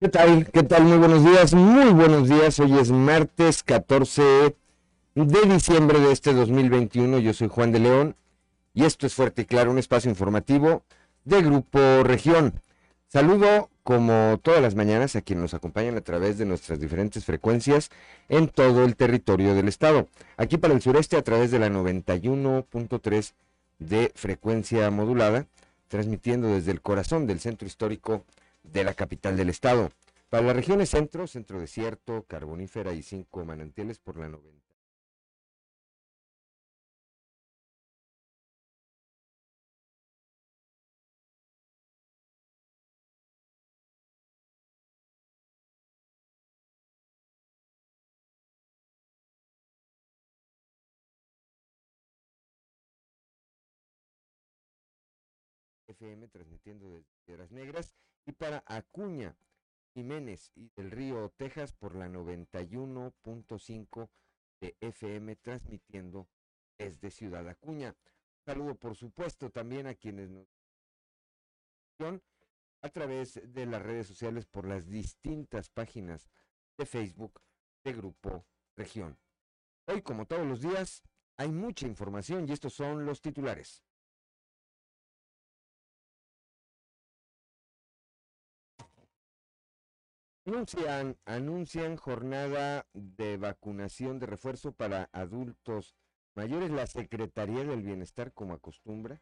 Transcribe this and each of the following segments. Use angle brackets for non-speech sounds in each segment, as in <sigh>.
¿Qué tal? ¿Qué tal? Muy buenos días, muy buenos días. Hoy es martes 14 de diciembre de este 2021. Yo soy Juan de León y esto es Fuerte y Claro, un espacio informativo de Grupo Región. Saludo como todas las mañanas a quienes nos acompañan a través de nuestras diferentes frecuencias en todo el territorio del estado. Aquí para el sureste a través de la 91.3 de frecuencia modulada, transmitiendo desde el corazón del centro histórico de la capital del estado. Para las regiones centro, centro desierto, carbonífera y cinco manantiales por la 90. FM transmitiendo desde Piedras Negras y para Acuña, Jiménez y del Río, Texas por la 91.5 de FM transmitiendo desde Ciudad Acuña. Un saludo por supuesto también a quienes nos a través de las redes sociales por las distintas páginas de Facebook de Grupo Región. Hoy, como todos los días, hay mucha información y estos son los titulares. Anuncian, jornada de vacunación de refuerzo para adultos mayores. La Secretaría del Bienestar, como acostumbra,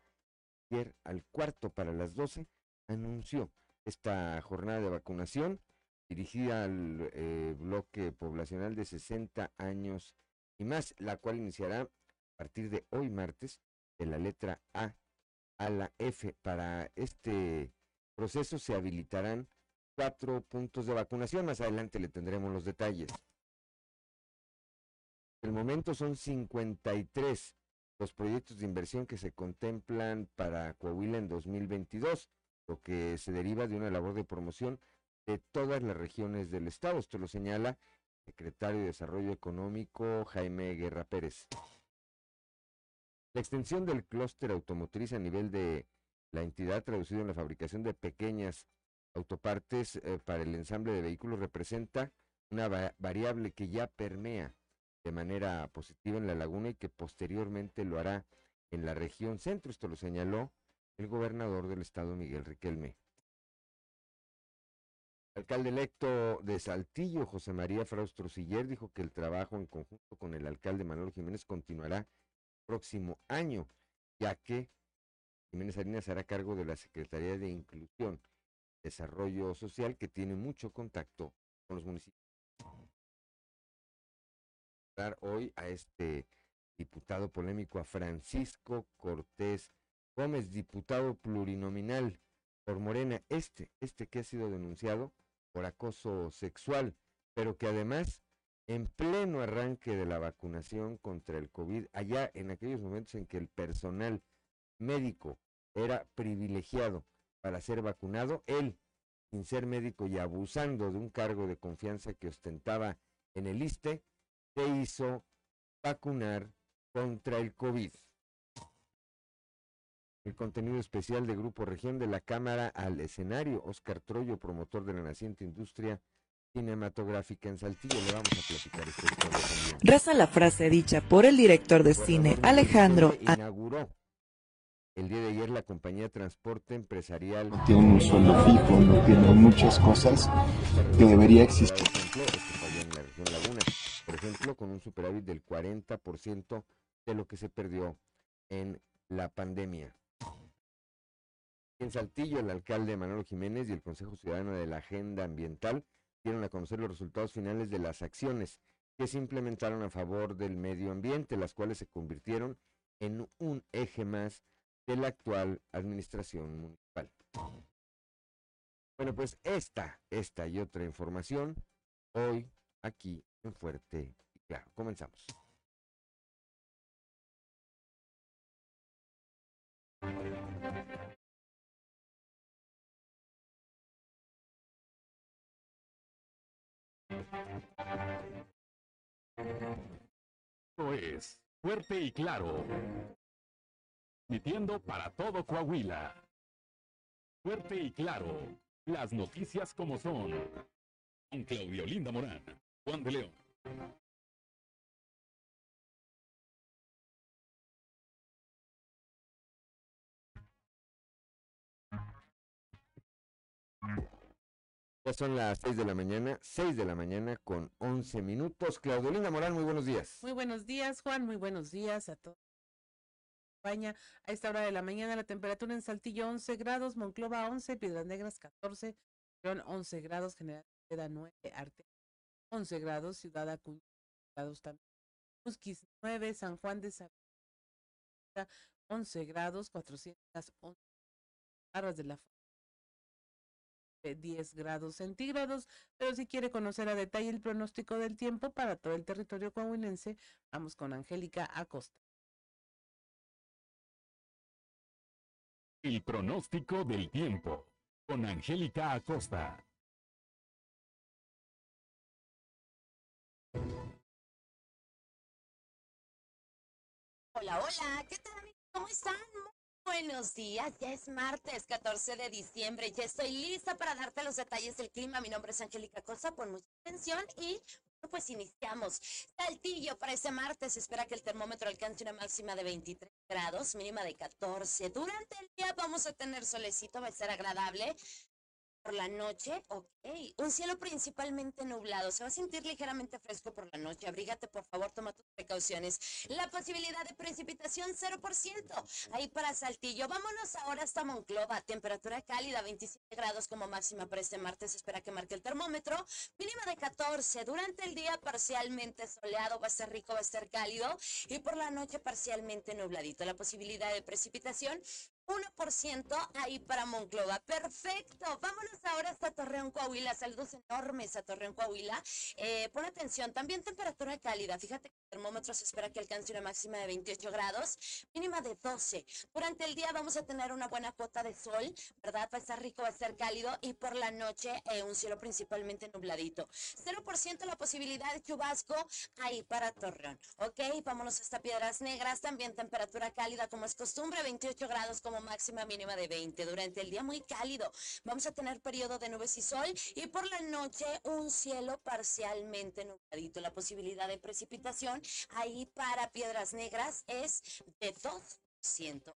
ayer al cuarto para las 12, anunció esta jornada de vacunación dirigida al eh, bloque poblacional de 60 años y más, la cual iniciará a partir de hoy martes de la letra A a la F. Para este proceso se habilitarán cuatro puntos de vacunación. Más adelante le tendremos los detalles. el momento son 53 los proyectos de inversión que se contemplan para Coahuila en 2022, lo que se deriva de una labor de promoción de todas las regiones del estado. Esto lo señala el secretario de Desarrollo Económico Jaime Guerra Pérez. La extensión del clúster automotriz a nivel de la entidad traducido en la fabricación de pequeñas autopartes eh, para el ensamble de vehículos representa una variable que ya permea de manera positiva en la laguna y que posteriormente lo hará en la región centro. Esto lo señaló el gobernador del estado, Miguel Riquelme. El alcalde electo de Saltillo, José María Fraustro Siller, dijo que el trabajo en conjunto con el alcalde Manuel Jiménez continuará el próximo año, ya que Jiménez Arinas hará cargo de la Secretaría de Inclusión Desarrollo Social que tiene mucho contacto con los municipios. Hoy a este diputado polémico, a Francisco Cortés Gómez, diputado plurinominal por Morena, este, este que ha sido denunciado por acoso sexual, pero que además en pleno arranque de la vacunación contra el COVID, allá en aquellos momentos en que el personal médico era privilegiado para ser vacunado, él, sin ser médico y abusando de un cargo de confianza que ostentaba en el ISTE, se hizo vacunar contra el COVID. El contenido especial de Grupo Región de la Cámara al escenario, Oscar Troyo, promotor de la naciente industria cinematográfica en Saltillo. Le vamos a platicar esta historia. Reza la frase dicha por el director de cine Alejandro. Inauguró el día de ayer la compañía de transporte empresarial no tiene un sueldo fijo, no tiene muchas cosas que debería existir. Por ejemplo, en la región Laguna, por ejemplo, con un superávit del 40% de lo que se perdió en la pandemia. En Saltillo, el alcalde Manuel Jiménez y el Consejo Ciudadano de la Agenda Ambiental dieron a conocer los resultados finales de las acciones que se implementaron a favor del medio ambiente, las cuales se convirtieron en un eje más de la actual administración municipal. Bueno, pues esta, esta y otra información hoy aquí en Fuerte y Claro. Comenzamos. Es Fuerte y claro. Mitiendo para todo Coahuila. Fuerte y claro. Las noticias como son. Con Claudio Linda Morán. Juan de León. Ya son las 6 de la mañana, 6 de la mañana con 11 minutos. Claudelina Morán, muy buenos días. Muy buenos días, Juan. Muy buenos días a todos. A esta hora de la mañana la temperatura en Saltillo 11 grados, Monclova 11, Piedras Negras 14, León 11 grados, General Queda 9, Arte 11 grados, Ciudad Acuña grados también. Musquis 9, San Juan de San 11 grados, 411 barras de la 10 grados centígrados, pero si quiere conocer a detalle el pronóstico del tiempo para todo el territorio coahuilense, vamos con Angélica Acosta. El pronóstico del tiempo con Angélica Acosta. Hola, hola, ¿qué tal? ¿Cómo están? Buenos días, ya es martes 14 de diciembre, ya estoy lista para darte los detalles del clima. Mi nombre es Angélica Cosa, pon mucha atención y pues iniciamos. Saltillo para este martes espera que el termómetro alcance una máxima de 23 grados, mínima de 14. Durante el día vamos a tener solecito, va a ser agradable por la noche, ok. Un cielo principalmente nublado. Se va a sentir ligeramente fresco por la noche. Abrígate, por favor, toma tus precauciones. La posibilidad de precipitación 0%. Ahí para Saltillo. Vámonos ahora hasta Monclova. Temperatura cálida, 27 grados como máxima para este martes. Espera que marque el termómetro. Mínima de 14. Durante el día parcialmente soleado. Va a ser rico, va a ser cálido. Y por la noche parcialmente nubladito. La posibilidad de precipitación 1% ahí para Monclova. Perfecto. Vámonos ahora hasta Torreón, Coahuila. Saludos enormes a Torreón, Coahuila. Eh, pon atención, también temperatura cálida. Fíjate termómetro se espera que alcance una máxima de 28 grados, mínima de 12. Durante el día vamos a tener una buena cuota de sol, ¿verdad? Va a estar rico, va a estar cálido y por la noche eh, un cielo principalmente nubladito. 0% la posibilidad de chubasco ahí para Torreón. Ok, vámonos hasta Piedras Negras. También temperatura cálida como es costumbre, 28 grados como máxima mínima de 20. Durante el día muy cálido. Vamos a tener periodo de nubes y sol y por la noche un cielo parcialmente nubladito. La posibilidad de precipitación ahí para Piedras Negras es de 2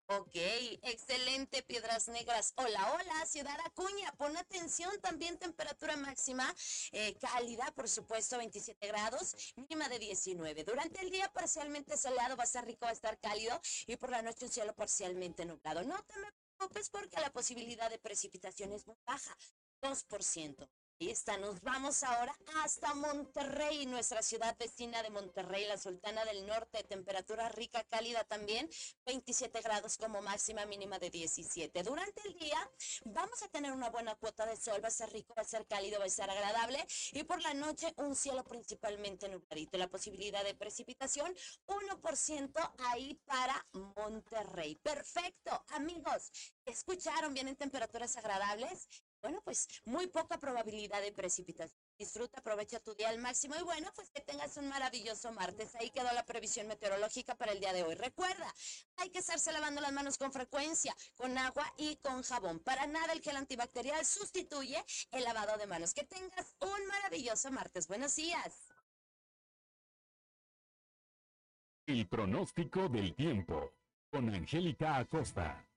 Ok, excelente, Piedras Negras. Hola, hola, Ciudad Acuña. Pon atención, también temperatura máxima eh, cálida, por supuesto, 27 grados, mínima de 19. Durante el día parcialmente soleado, va a estar rico, va a estar cálido y por la noche un cielo parcialmente nublado. No te preocupes porque la posibilidad de precipitación es muy baja, 2%. Ahí está, nos vamos ahora hasta Monterrey, nuestra ciudad vecina de Monterrey, la Sultana del Norte, temperatura rica, cálida también, 27 grados como máxima mínima de 17. Durante el día vamos a tener una buena cuota de sol, va a ser rico, va a ser cálido, va a ser agradable y por la noche un cielo principalmente nubladito. La posibilidad de precipitación 1% ahí para Monterrey. Perfecto, amigos, escucharon, vienen temperaturas agradables bueno, pues muy poca probabilidad de precipitación. Disfruta, aprovecha tu día al máximo y bueno, pues que tengas un maravilloso martes. Ahí quedó la previsión meteorológica para el día de hoy. Recuerda, hay que estarse lavando las manos con frecuencia, con agua y con jabón. Para nada el gel antibacterial sustituye el lavado de manos. Que tengas un maravilloso martes. Buenos días. El pronóstico del tiempo con Angélica Acosta.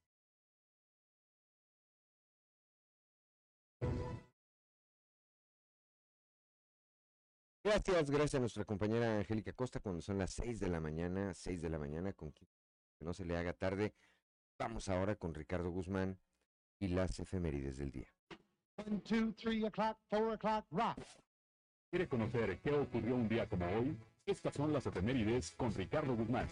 Gracias, gracias a nuestra compañera Angélica Costa cuando son las 6 de la mañana, 6 de la mañana, con que no se le haga tarde. Vamos ahora con Ricardo Guzmán y las efemérides del día. One, two, three o'clock, four o'clock, rock. ¿Quiere conocer qué ocurrió un día como hoy? Estas son las efemérides con Ricardo Guzmán.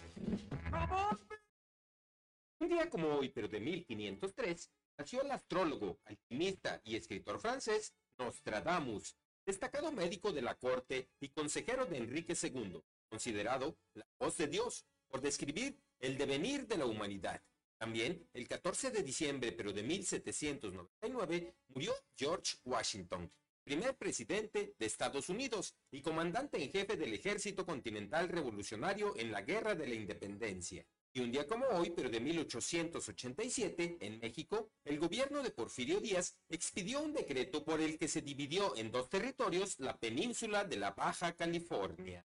Un día como hoy, pero de 1503, nació el astrólogo, alquimista y escritor francés Nostradamus, destacado médico de la corte y consejero de Enrique II, considerado la voz de Dios por describir el devenir de la humanidad. También, el 14 de diciembre pero de 1799, murió George Washington, primer presidente de Estados Unidos y comandante en jefe del Ejército Continental Revolucionario en la Guerra de la Independencia. Y un día como hoy, pero de 1887, en México, el gobierno de Porfirio Díaz expidió un decreto por el que se dividió en dos territorios la península de la Baja California.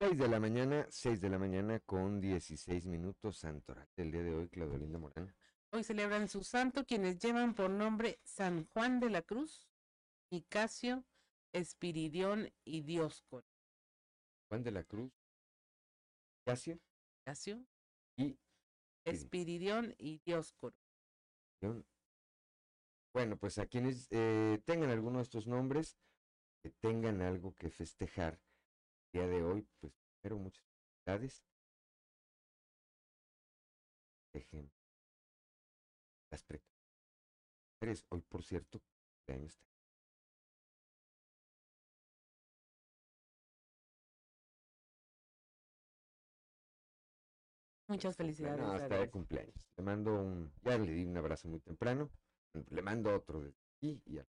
Seis de la mañana, seis de la mañana con 16 minutos, Santoral. El día de hoy, Claudio Linda Morán. Hoy celebran su santo quienes llevan por nombre San Juan de la Cruz, Nicasio, Espiridión y Dioscoro. Juan de la Cruz, Casio Nicasio, y Espiridión y Dioscoro. León. Bueno, pues a quienes eh, tengan alguno de estos nombres, que tengan algo que festejar el día de hoy, pues primero muchas felicidades. Dejen las precauciones. Hoy, por cierto, cumpleaños Muchas felicidades. Bueno, hasta de cumpleaños. Le mando un, ya le di un abrazo muy temprano, le mando otro de aquí y al.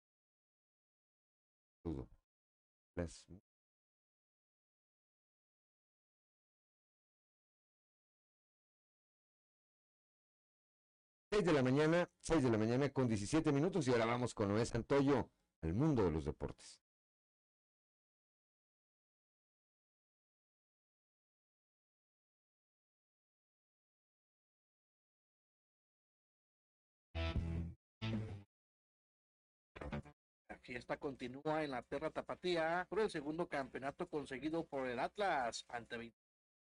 Las- Seis de la mañana, seis de la mañana con 17 minutos y ahora vamos con Noé Santoyo al mundo de los deportes. Fiesta continúa en la Tierra Tapatía por el segundo campeonato conseguido por el Atlas ante 20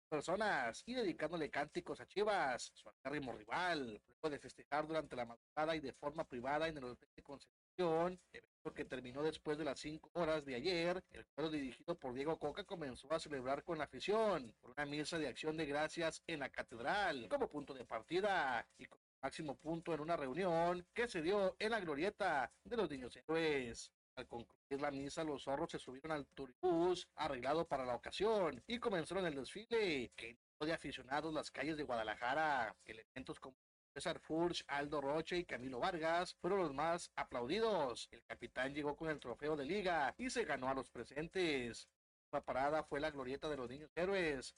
personas y dedicándole cánticos a Chivas, su acérrimo rival, luego de festejar durante la madrugada y de forma privada en el Hotel de Concepción, evento que terminó después de las 5 horas de ayer, el cuadro dirigido por Diego Coca comenzó a celebrar con la afición por una misa de acción de gracias en la catedral como punto de partida y como máximo punto en una reunión que se dio en la glorieta de los niños héroes. Al concluir la misa, los zorros se subieron al turibús arreglado para la ocasión y comenzaron el desfile que de aficionados las calles de Guadalajara. Elementos como César Furch, Aldo Roche y Camilo Vargas fueron los más aplaudidos. El capitán llegó con el trofeo de liga y se ganó a los presentes. La parada fue la glorieta de los niños héroes,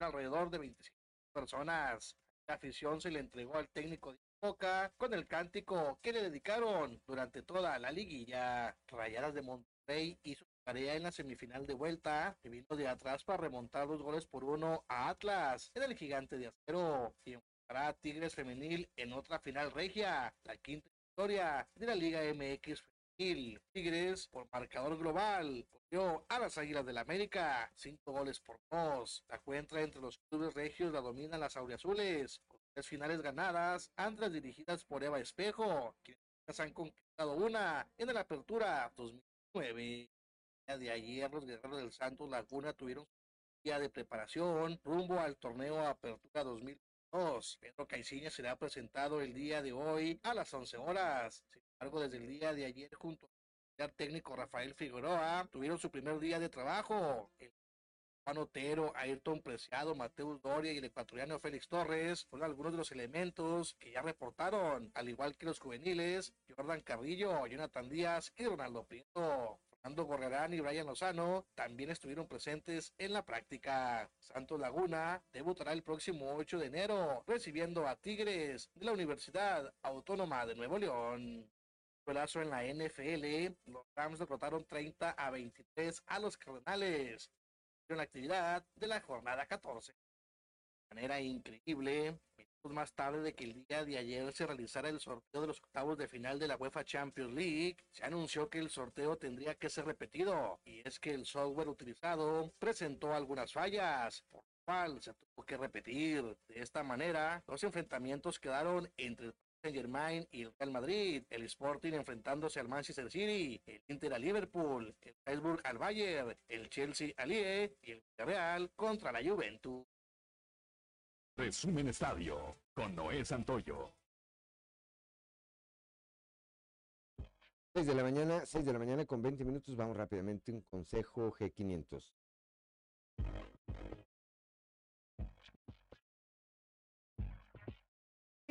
alrededor de 25 personas. La afición se le entregó al técnico de Boca con el cántico que le dedicaron durante toda la liguilla. Rayadas de Monterrey hizo tarea en la semifinal de vuelta, que vino de atrás para remontar dos goles por uno a Atlas en el gigante de acero y enfrentará a Tigres Femenil en otra final regia, la quinta victoria de la Liga MX Femenil. Tigres, por marcador global, a las Águilas del América, cinco goles por dos. La cuenta entre los clubes regios la dominan las auriazules, con tres finales ganadas, antes dirigidas por Eva Espejo, quienes han conquistado una en la apertura 2009. El día de ayer, los guerreros del Santos Laguna tuvieron su día de preparación rumbo al torneo Apertura 2002. Pedro Caiciña será presentado el día de hoy a las 11 horas. Sin embargo, desde el día de ayer, junto al técnico Rafael Figueroa, tuvieron su primer día de trabajo. Juan Otero, Ayrton Preciado, Mateus Doria y el ecuatoriano Félix Torres fueron algunos de los elementos que ya reportaron, al igual que los juveniles, Jordan Carrillo, Jonathan Díaz y Ronaldo Prieto. Fernando Gorrerán y Brian Lozano también estuvieron presentes en la práctica. Santos Laguna debutará el próximo 8 de enero, recibiendo a Tigres de la Universidad Autónoma de Nuevo León. Golazo en la NFL, los Rams derrotaron 30 a 23 a los Cardenales en la actividad de la jornada 14. De manera increíble, minutos más tarde de que el día de ayer se realizara el sorteo de los octavos de final de la UEFA Champions League, se anunció que el sorteo tendría que ser repetido, y es que el software utilizado presentó algunas fallas, por lo cual se tuvo que repetir. De esta manera, los enfrentamientos quedaron entre el Saint Germain y el Real Madrid, el Sporting enfrentándose al Manchester City, el Inter al Liverpool, el Salzburg al Bayern, el Chelsea al IE y el Villarreal contra la Juventus. Resumen Estadio con Noé Santoyo. 6 de la mañana, 6 de la mañana con 20 minutos, vamos rápidamente un consejo G500.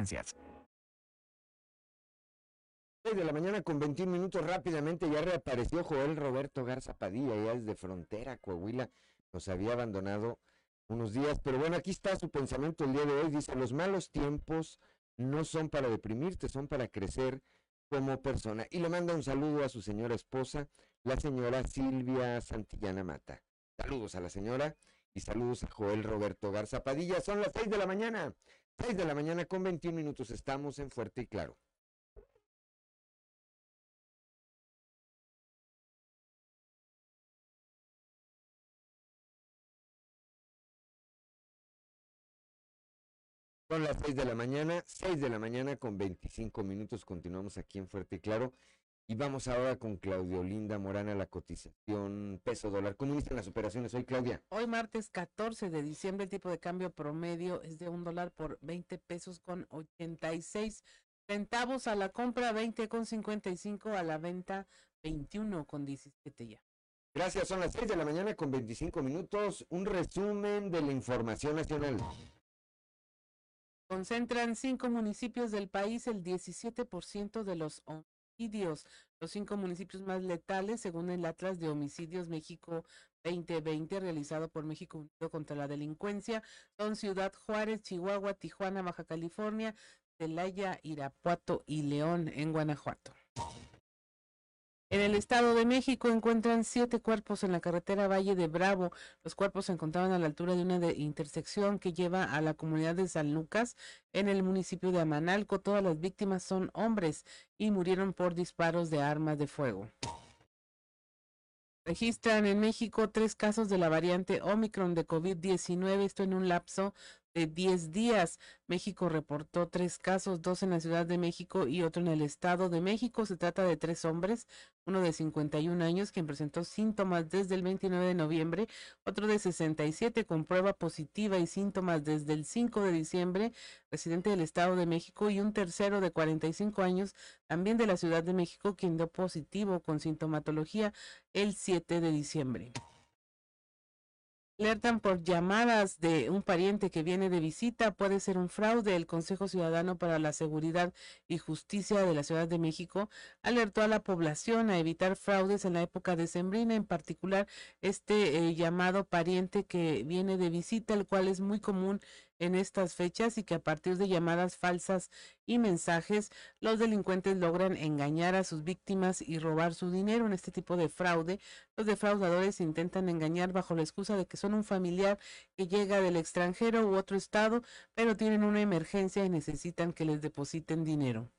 existencias. 6 de la mañana con 21 minutos rápidamente ya reapareció Joel Roberto Garza Padilla, ya desde Frontera, Coahuila, nos había abandonado unos días, pero bueno, aquí está su pensamiento el día de hoy, dice, los malos tiempos no son para deprimirte, son para crecer como persona. Y le manda un saludo a su señora esposa, la señora Silvia Santillana Mata. Saludos a la señora y saludos a Joel Roberto Garza Padilla. Son las 6 de la mañana, 6 de la mañana con 21 minutos. Estamos en Fuerte y Claro. Son las 6 de la mañana, 6 de la mañana con 25 minutos. Continuamos aquí en Fuerte y Claro. Y vamos ahora con Claudio Linda Morana, la cotización peso dólar. ¿Cómo inician las operaciones hoy, Claudia? Hoy martes 14 de diciembre el tipo de cambio promedio es de un dólar por 20 pesos con 86 centavos a la compra, 20 con 55 a la venta, 21 con 17 ya. Gracias, son las 6 de la mañana con 25 minutos. Un resumen de la información nacional. Concentran cinco municipios del país el 17% de los homicidios. Los cinco municipios más letales, según el Atlas de Homicidios México 2020, realizado por México Unido contra la Delincuencia, son Ciudad Juárez, Chihuahua, Tijuana, Baja California, Celaya, Irapuato y León, en Guanajuato. En el Estado de México encuentran siete cuerpos en la carretera Valle de Bravo. Los cuerpos se encontraban a la altura de una intersección que lleva a la comunidad de San Lucas en el municipio de Amanalco. Todas las víctimas son hombres y murieron por disparos de armas de fuego. Registran en México tres casos de la variante Omicron de COVID-19, esto en un lapso de 10 días. México reportó tres casos, dos en la Ciudad de México y otro en el Estado de México. Se trata de tres hombres, uno de 51 años quien presentó síntomas desde el 29 de noviembre, otro de 67 con prueba positiva y síntomas desde el 5 de diciembre, residente del Estado de México, y un tercero de 45 años, también de la Ciudad de México, quien dio positivo con sintomatología el 7 de diciembre alertan por llamadas de un pariente que viene de visita. Puede ser un fraude. El Consejo Ciudadano para la Seguridad y Justicia de la Ciudad de México alertó a la población a evitar fraudes en la época decembrina, en particular este eh, llamado pariente que viene de visita, el cual es muy común en estas fechas y que a partir de llamadas falsas y mensajes, los delincuentes logran engañar a sus víctimas y robar su dinero. En este tipo de fraude, los defraudadores intentan engañar bajo la excusa de que son un familiar que llega del extranjero u otro estado, pero tienen una emergencia y necesitan que les depositen dinero.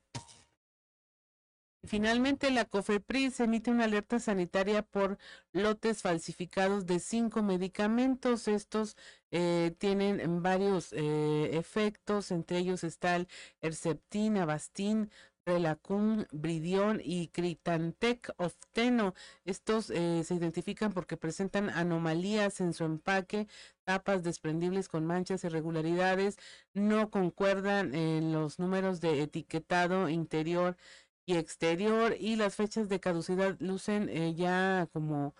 Finalmente, la COFEPRIS emite una alerta sanitaria por lotes falsificados de cinco medicamentos. Estos eh, tienen varios eh, efectos, entre ellos está el Herceptin, Avastin, Relacum, Bridion y Critantec Ofteno. Estos eh, se identifican porque presentan anomalías en su empaque, tapas desprendibles con manchas, irregularidades, no concuerdan en los números de etiquetado interior y exterior y las fechas de caducidad lucen eh, ya como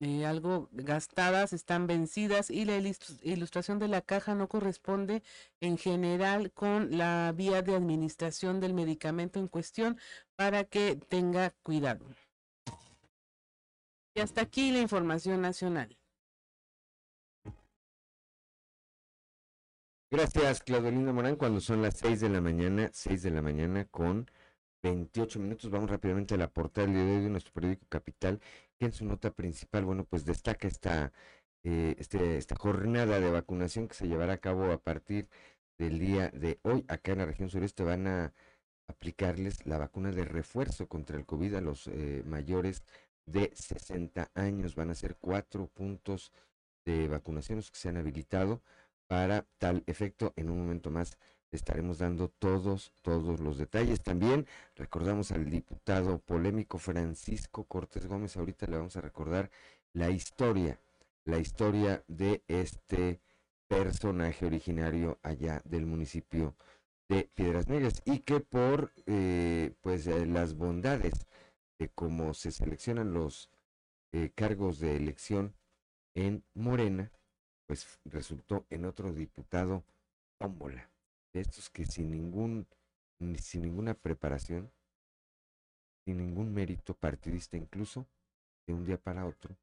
eh, algo gastadas, están vencidas y la ilustración de la caja no corresponde en general con la vía de administración del medicamento en cuestión para que tenga cuidado. Y hasta aquí la información nacional. Gracias, Claudelina Morán, cuando son las 6 de la mañana, 6 de la mañana con 28 minutos. Vamos rápidamente a la portada del día de hoy de nuestro periódico Capital, que en su nota principal, bueno, pues destaca esta, eh, este, esta jornada de vacunación que se llevará a cabo a partir del día de hoy. Acá en la región sureste van a aplicarles la vacuna de refuerzo contra el COVID a los eh, mayores de 60 años. Van a ser cuatro puntos de vacunación que se han habilitado para tal efecto. En un momento más estaremos dando todos, todos los detalles. También recordamos al diputado polémico Francisco Cortés Gómez. Ahorita le vamos a recordar la historia, la historia de este personaje originario allá del municipio de Piedras Negras y que por eh, pues eh, las bondades de cómo se seleccionan los eh, cargos de elección en Morena, pues resultó en otro diputado tómbola de estos que sin ningún, sin ninguna preparación, sin ningún mérito partidista incluso, de un día para otro,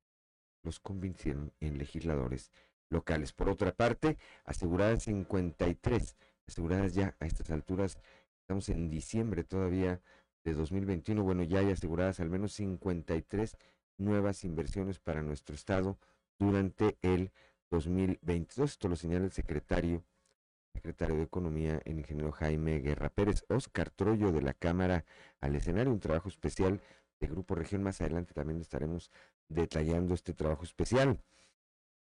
los convencieron en legisladores locales. Por otra parte, aseguradas 53, aseguradas ya a estas alturas, estamos en diciembre todavía de 2021, bueno, ya hay aseguradas al menos 53 nuevas inversiones para nuestro estado durante el 2022. Esto lo señala el secretario secretario de Economía, el ingeniero Jaime Guerra Pérez, Oscar Troyo de la Cámara al escenario, un trabajo especial de Grupo Región. Más adelante también estaremos detallando este trabajo especial.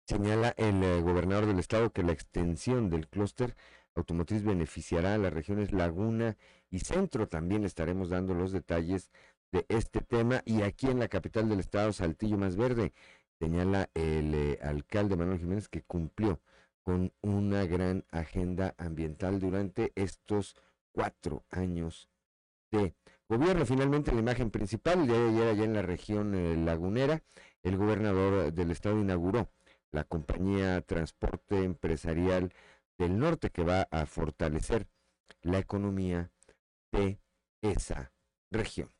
Señala el eh, gobernador del estado que la extensión del clúster automotriz beneficiará a las regiones Laguna y Centro. También estaremos dando los detalles de este tema. Y aquí en la capital del estado, Saltillo Más Verde, señala el eh, alcalde Manuel Jiménez que cumplió con una gran agenda ambiental durante estos cuatro años de gobierno. Finalmente, la imagen principal, el día de ayer allá en la región eh, lagunera, el gobernador del estado inauguró la compañía Transporte Empresarial del Norte que va a fortalecer la economía de esa región.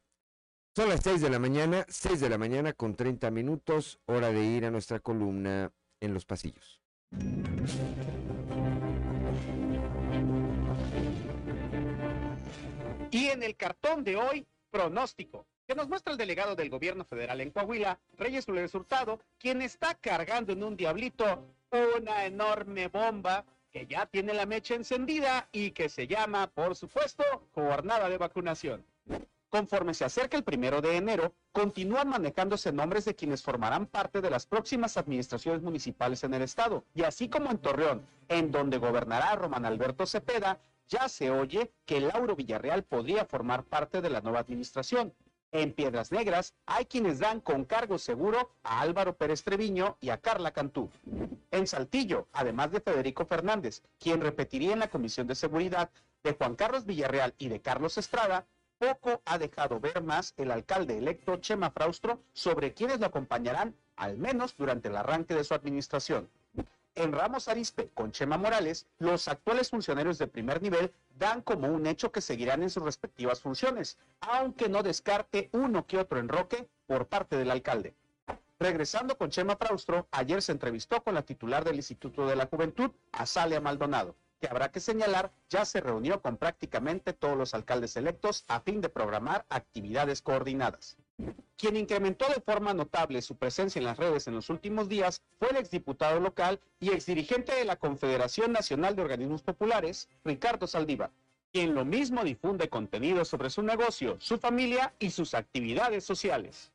Son las seis de la mañana, seis de la mañana con 30 minutos, hora de ir a nuestra columna en los pasillos. Y en el cartón de hoy, pronóstico, que nos muestra el delegado del gobierno federal en Coahuila, Reyes Flores Hurtado, quien está cargando en un diablito una enorme bomba que ya tiene la mecha encendida y que se llama, por supuesto, jornada de vacunación. Conforme se acerca el primero de enero, continúan manejándose nombres de quienes formarán parte de las próximas administraciones municipales en el estado. Y así como en Torreón, en donde gobernará Román Alberto Cepeda, ya se oye que Lauro Villarreal podría formar parte de la nueva administración. En Piedras Negras hay quienes dan con cargo seguro a Álvaro Pérez Treviño y a Carla Cantú. En Saltillo, además de Federico Fernández, quien repetiría en la Comisión de Seguridad, de Juan Carlos Villarreal y de Carlos Estrada, poco ha dejado ver más el alcalde electo Chema Fraustro sobre quienes lo acompañarán, al menos durante el arranque de su administración. En Ramos Arispe, con Chema Morales, los actuales funcionarios de primer nivel dan como un hecho que seguirán en sus respectivas funciones, aunque no descarte uno que otro enroque por parte del alcalde. Regresando con Chema Fraustro, ayer se entrevistó con la titular del Instituto de la Juventud, Azalia Maldonado que habrá que señalar, ya se reunió con prácticamente todos los alcaldes electos a fin de programar actividades coordinadas. Quien incrementó de forma notable su presencia en las redes en los últimos días fue el exdiputado local y exdirigente de la Confederación Nacional de Organismos Populares, Ricardo Saldívar, quien lo mismo difunde contenido sobre su negocio, su familia y sus actividades sociales.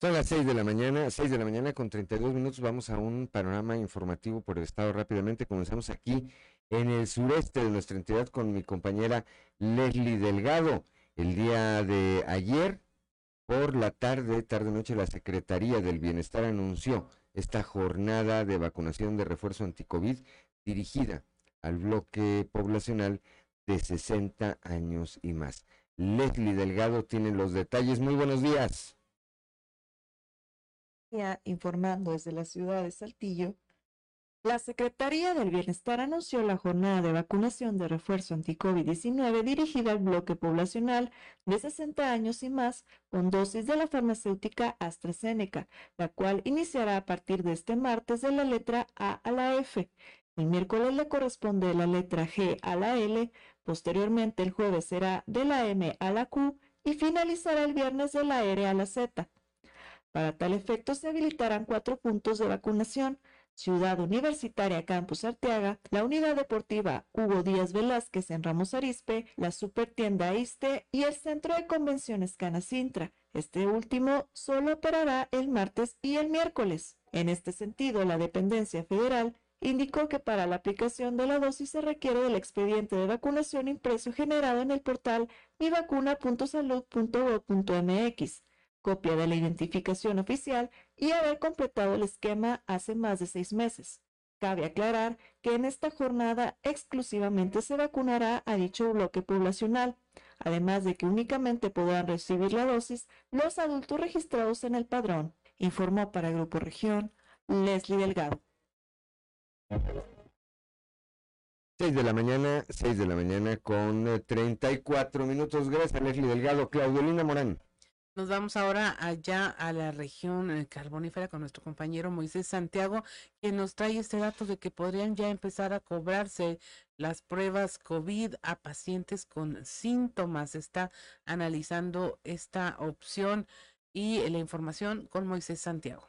Son las 6 de la mañana, 6 de la mañana con 32 minutos. Vamos a un panorama informativo por el estado rápidamente. Comenzamos aquí en el sureste de nuestra entidad con mi compañera Leslie Delgado. El día de ayer, por la tarde, tarde-noche, la Secretaría del Bienestar anunció esta jornada de vacunación de refuerzo anticovid dirigida al bloque poblacional de 60 años y más. Leslie Delgado tiene los detalles. Muy buenos días informando desde la ciudad de Saltillo, la Secretaría del Bienestar anunció la jornada de vacunación de refuerzo anti-COVID-19 dirigida al bloque poblacional de 60 años y más con dosis de la farmacéutica AstraZeneca, la cual iniciará a partir de este martes de la letra A a la F. El miércoles le corresponde la letra G a la L, posteriormente el jueves será de la M a la Q y finalizará el viernes de la R a la Z. Para tal efecto se habilitarán cuatro puntos de vacunación, Ciudad Universitaria Campus Arteaga, la Unidad Deportiva Hugo Díaz Velázquez en Ramos Arizpe, la Supertienda Iste y el Centro de Convenciones Canacintra. Este último solo operará el martes y el miércoles. En este sentido, la dependencia federal indicó que para la aplicación de la dosis se requiere del expediente de vacunación impreso generado en el portal mivacuna.salud.gov.mx, copia de la identificación oficial y haber completado el esquema hace más de seis meses. Cabe aclarar que en esta jornada exclusivamente se vacunará a dicho bloque poblacional, además de que únicamente podrán recibir la dosis los adultos registrados en el padrón, informó para Grupo Región Leslie Delgado. 6 de la mañana, 6 de la mañana con eh, 34 minutos. Gracias, Leslie Delgado. Claudelina Morán. Nos vamos ahora allá a la región eh, carbonífera con nuestro compañero Moisés Santiago, quien nos trae este dato de que podrían ya empezar a cobrarse las pruebas COVID a pacientes con síntomas. Está analizando esta opción y la información con Moisés Santiago.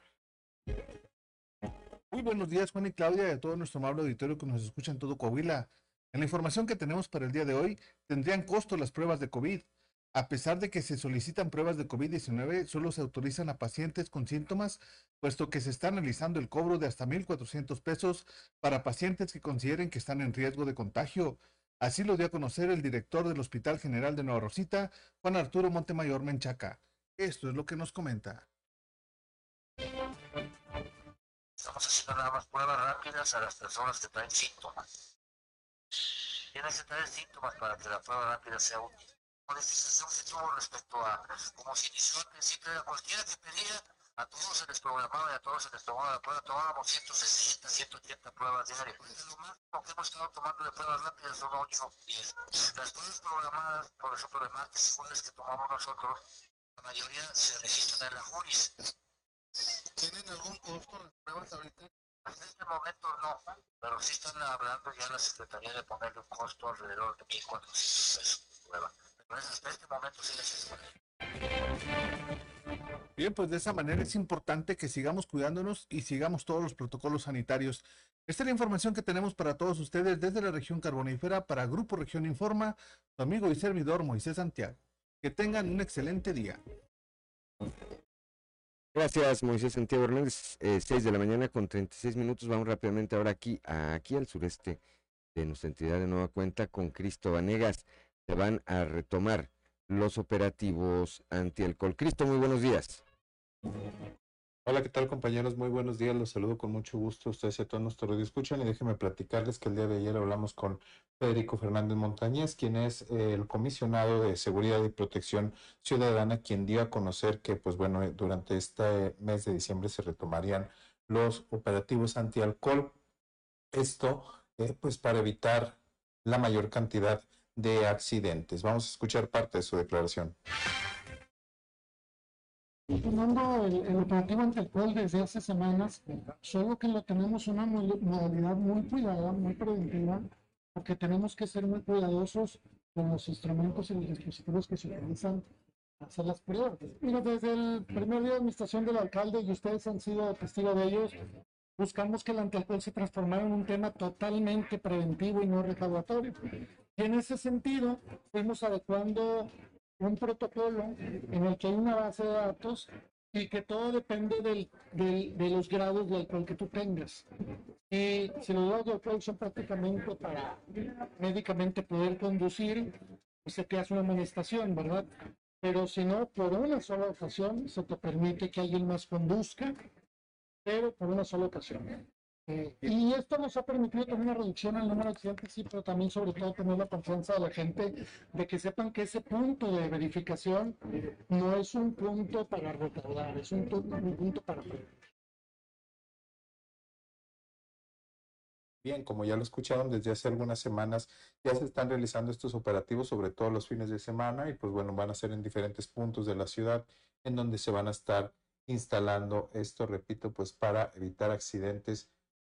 Muy buenos días, Juan y Claudia, y a todo nuestro amable auditorio que nos escucha en todo Coahuila. En la información que tenemos para el día de hoy, tendrían costo las pruebas de COVID. A pesar de que se solicitan pruebas de COVID-19, solo se autorizan a pacientes con síntomas, puesto que se está analizando el cobro de hasta 1.400 pesos para pacientes que consideren que están en riesgo de contagio. Así lo dio a conocer el director del Hospital General de Nueva Rosita, Juan Arturo Montemayor Menchaca. Esto es lo que nos comenta. Estamos haciendo nada más pruebas rápidas a las personas que traen síntomas. Tienen que traer síntomas para que la prueba rápida sea útil. Decisión que tuvo respecto a, como se inició al principio, a cualquiera que pedía, a todos se les programaba y a todos se les tomaba la prueba. Tomábamos 160, 180 pruebas diarias. Lo máximo que hemos estado tomando de pruebas rápidas son 8, 10. Las pruebas programadas, por ejemplo, de martes y jueves que tomamos nosotros, la mayoría se registran en la JURIS. ¿Tienen algún costo las pruebas ahorita? En este momento no, pero sí están hablando ya la Secretaría de ponerle un costo alrededor de 1.400 pesos prueba. Este momento sí Bien, pues de esa manera es importante que sigamos cuidándonos y sigamos todos los protocolos sanitarios. Esta es la información que tenemos para todos ustedes desde la región carbonífera para Grupo Región Informa, su amigo y servidor Moisés Santiago. Que tengan un excelente día. Gracias, Moisés Santiago Hernández. Eh, 6 de la mañana con 36 minutos. Vamos rápidamente ahora aquí, aquí al sureste de nuestra entidad de nueva cuenta con Cristo Vanegas. Se van a retomar los operativos antialcohol. Cristo, muy buenos días. Hola, ¿qué tal compañeros? Muy buenos días, los saludo con mucho gusto ustedes y a todos nuestros radio escuchan y déjenme platicarles que el día de ayer hablamos con Federico Fernández Montañez, quien es eh, el comisionado de Seguridad y Protección Ciudadana, quien dio a conocer que, pues bueno, eh, durante este mes de diciembre se retomarían los operativos antialcohol. Esto, eh, pues para evitar la mayor cantidad de accidentes. Vamos a escuchar parte de su declaración. tomando el, el operativo antialcohol desde hace semanas, solo que lo tenemos una mo- modalidad muy cuidada, muy preventiva, porque tenemos que ser muy cuidadosos con los instrumentos y los dispositivos que se utilizan para hacer las pruebas. Mira, desde el primer día de administración del alcalde, y ustedes han sido testigos de ellos, buscamos que el antialcohol se transformara en un tema totalmente preventivo y no recaudatorio. Y en ese sentido, fuimos adecuando un protocolo en el que hay una base de datos y que todo depende del, del- de los grados de alcohol que tú tengas. Y si los grados de alcohol son prácticamente para médicamente poder conducir, pues se te hace una amonestación, ¿verdad? Pero si no, por una sola ocasión se te permite que alguien más conduzca, pero por una sola ocasión. Eh, y esto nos ha permitido tener una reducción el número de accidentes, sí, pero también sobre todo tener la confianza de la gente de que sepan que ese punto de verificación no es un punto para recaudar, es un, un punto para Bien, como ya lo escucharon desde hace algunas semanas, ya se están realizando estos operativos, sobre todo los fines de semana, y pues bueno, van a ser en diferentes puntos de la ciudad en donde se van a estar instalando esto, repito, pues para evitar accidentes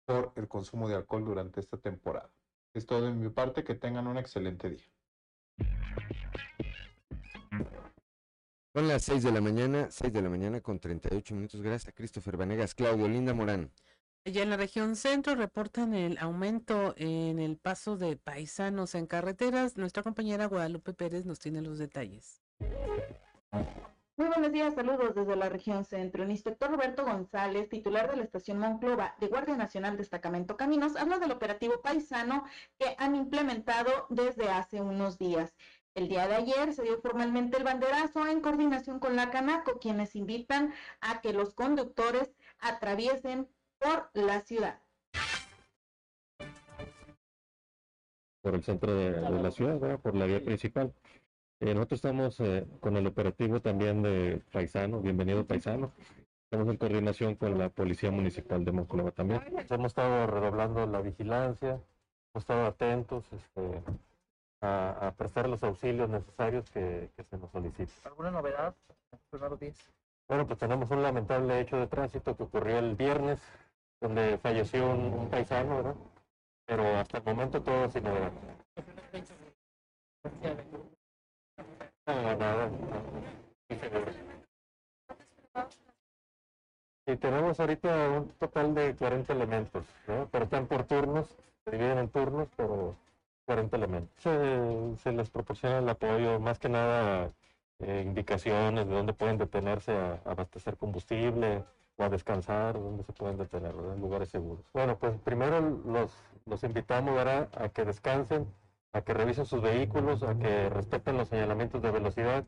por el consumo de alcohol durante esta temporada. Es todo de mi parte, que tengan un excelente día. Son las 6 de la mañana, 6 de la mañana con 38 minutos. Gracias a Christopher Vanegas. Claudio Linda Morán. Allá en la región centro reportan el aumento en el paso de paisanos en carreteras. Nuestra compañera Guadalupe Pérez nos tiene los detalles. Muy buenos días, saludos desde la región centro. El inspector Roberto González, titular de la estación Monclova de Guardia Nacional Destacamento Caminos, habla del operativo paisano que han implementado desde hace unos días. El día de ayer se dio formalmente el banderazo en coordinación con la Canaco, quienes invitan a que los conductores atraviesen por la ciudad. por el centro de, de la ciudad, ¿verdad? por la vía principal. Eh, nosotros estamos eh, con el operativo también de Paisano, bienvenido Paisano. Estamos en coordinación con la Policía Municipal de Monclova también. Hemos estado redoblando la vigilancia, hemos estado atentos este, a, a prestar los auxilios necesarios que, que se nos soliciten. ¿Alguna novedad en los primeros días? Bueno, pues tenemos un lamentable hecho de tránsito que ocurrió el viernes, donde falleció un, un paisano, ¿verdad? Pero hasta el momento todo sin novedad. Sí, tenemos ahorita un total de 40 elementos, ¿no? Pero están por turnos, se dividen en turnos, pero 40 elementos. Se, se les proporciona el apoyo, más que nada eh, indicaciones de dónde pueden detenerse a, a abastecer combustible o a descansar, dónde se pueden detener, ¿verdad? en lugares seguros. Bueno, pues primero los, los invitamos ¿verdad? a que descansen, a que revisen sus vehículos, a que respeten los señalamientos de velocidad,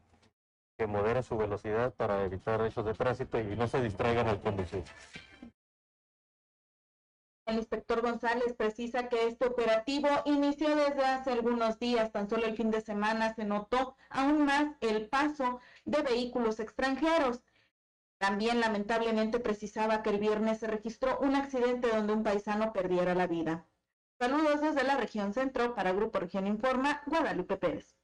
que moderen su velocidad para evitar hechos de tránsito y no se distraigan al conducir. El inspector González precisa que este operativo inició desde hace algunos días, tan solo el fin de semana se notó aún más el paso de vehículos extranjeros. También lamentablemente precisaba que el viernes se registró un accidente donde un paisano perdiera la vida. Saludos desde la región centro para Grupo Región Informa, Guadalupe Pérez.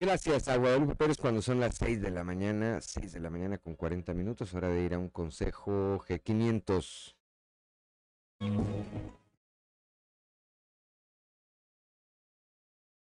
Gracias a Guadalupe Pérez cuando son las 6 de la mañana, 6 de la mañana con 40 minutos, hora de ir a un consejo G500.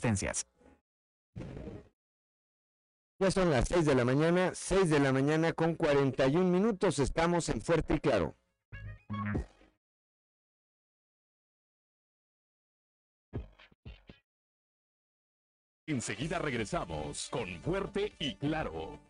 existencias. Ya son las 6 de la mañana, 6 de la mañana con 41 minutos, estamos en Fuerte y Claro. Enseguida regresamos con Fuerte y Claro.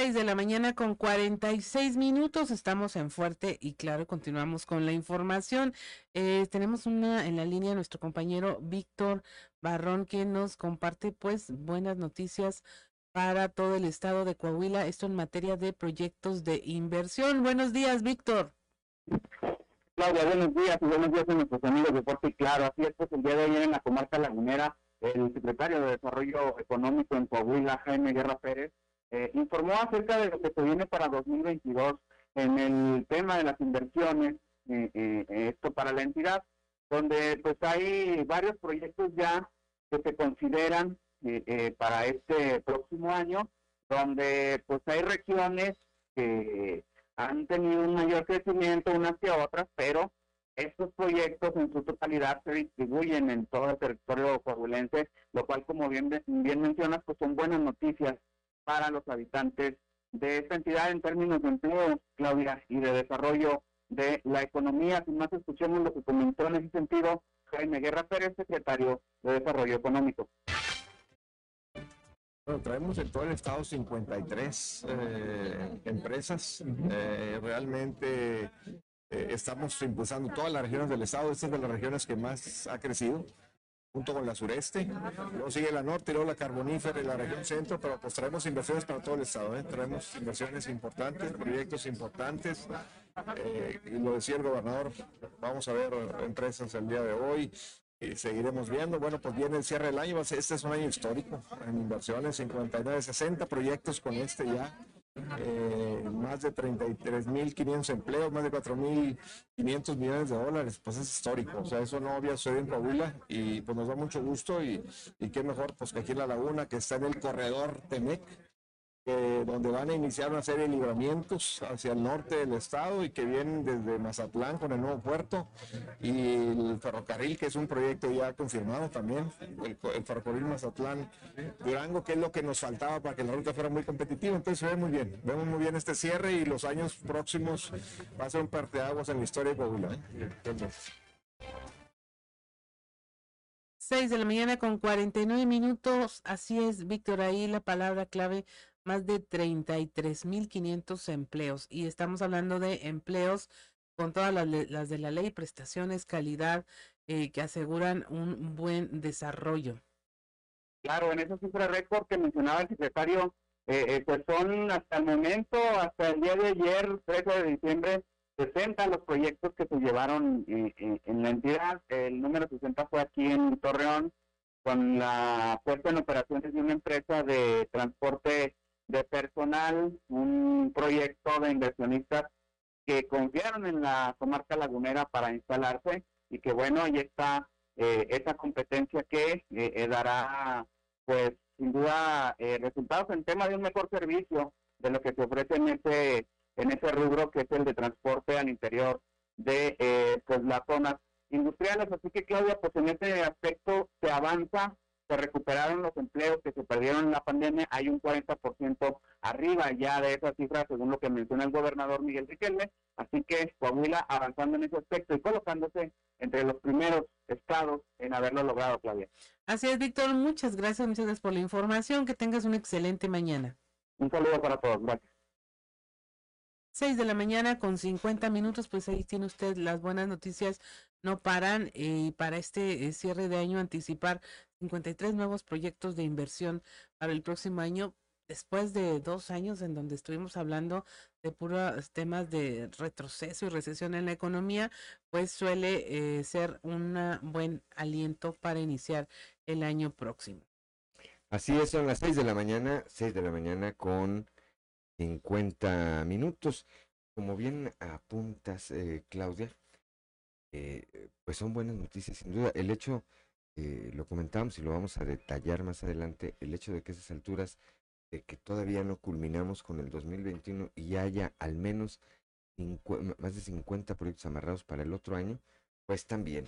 Seis de la mañana con 46 minutos. Estamos en Fuerte y claro, continuamos con la información. Eh, tenemos una en la línea nuestro compañero Víctor Barrón que nos comparte pues buenas noticias para todo el estado de Coahuila, esto en materia de proyectos de inversión. Buenos días, Víctor. Claudia, buenos días y buenos días a nuestros amigos de Fuerte y Claro. Así es, pues el día de ayer en la comarca lagunera, el secretario de Desarrollo Económico en Coahuila, Jaime Guerra Pérez, eh, informó acerca de lo que se viene para 2022 en el tema de las inversiones, eh, eh, esto para la entidad, donde pues hay varios proyectos ya que se consideran para este próximo año, donde pues hay regiones que han tenido un mayor crecimiento unas que otras, pero estos proyectos en su totalidad se distribuyen en todo el territorio coahuilense, lo cual como bien, bien mencionas, pues son buenas noticias para los habitantes de esta entidad en términos de empleo, Claudia, y de desarrollo de la economía. Sin más, escuchemos lo que comentó en ese sentido Jaime Guerra Pérez, secretario de Desarrollo Económico. Bueno, traemos en todo el estado 53 eh, empresas. Eh, realmente eh, estamos impulsando todas las regiones del estado. Esta es de las regiones que más ha crecido, junto con la sureste. Luego sigue la norte, luego la carbonífera y la región centro, pero pues traemos inversiones para todo el estado. ¿eh? Traemos inversiones importantes, proyectos importantes. Eh, y lo decía el gobernador, vamos a ver empresas el día de hoy. y seguiremos viendo. Bueno, pues viene el cierre del año, este es un año histórico en inversiones, 59, 60 proyectos con este ya. Eh, más de 33.500 empleos, más de 4.500 millones de dólares, pues es histórico, o sea, eso no había sucedido en Coahuila y pues nos da mucho gusto y, y qué mejor pues que aquí en La Laguna, que está en el corredor Temec, donde van a iniciar una serie de libramientos hacia el norte del estado y que vienen desde Mazatlán con el nuevo puerto y el ferrocarril, que es un proyecto ya confirmado también, el, ferrocarril Mazatlán Durango, que es lo que nos faltaba para que la ruta fuera muy competitiva. Entonces se ve muy bien, vemos muy bien este cierre y los años próximos va a ser un parteaguas en la historia de Coahuila. ¿eh? 6 de la mañana con 49 minutos. Así es, Víctor, ahí la palabra clave, más de 33.500 empleos. Y estamos hablando de empleos con todas las, las de la ley, prestaciones, calidad, eh, que aseguran un buen desarrollo. Claro, en esa cifra récord que mencionaba el secretario, eh, eh, pues son hasta el momento, hasta el día de ayer, 13 de diciembre, 60 los proyectos que se llevaron eh, eh, en la entidad. El número 60 fue aquí en Torreón, con la puesta en operaciones de una empresa de transporte de personal, un proyecto de inversionistas que confiaron en la comarca lagunera para instalarse y que bueno, ahí está eh, esa competencia que eh, eh, dará pues sin duda eh, resultados en tema de un mejor servicio de lo que se ofrece en ese en ese rubro que es el de transporte al interior de eh, pues las zonas industriales. Así que Claudia pues en ese aspecto se avanza se recuperaron los empleos que se perdieron en la pandemia hay un 40% arriba ya de esa cifra según lo que menciona el gobernador Miguel Riquelme así que Coahuila avanzando en ese aspecto y colocándose entre los primeros estados en haberlo logrado Claudia Así es, Víctor, muchas gracias, muchas gracias por la información. Que tengas una excelente mañana. un saludo para todos gracias 6 de la mañana con 50 minutos, pues ahí tiene usted las buenas noticias, no paran eh, y para este eh, cierre de año anticipar 53 nuevos proyectos de inversión para el próximo año, después de dos años en donde estuvimos hablando de puros temas de retroceso y recesión en la economía, pues suele eh, ser un buen aliento para iniciar el año próximo. Así es, son las 6 de la mañana, 6 de la mañana con 50 minutos. Como bien apuntas, eh, Claudia, eh, pues son buenas noticias, sin duda. El hecho, eh, lo comentamos y lo vamos a detallar más adelante, el hecho de que esas alturas, de que todavía no culminamos con el 2021 y ya haya al menos más de 50 proyectos amarrados para el otro año, pues también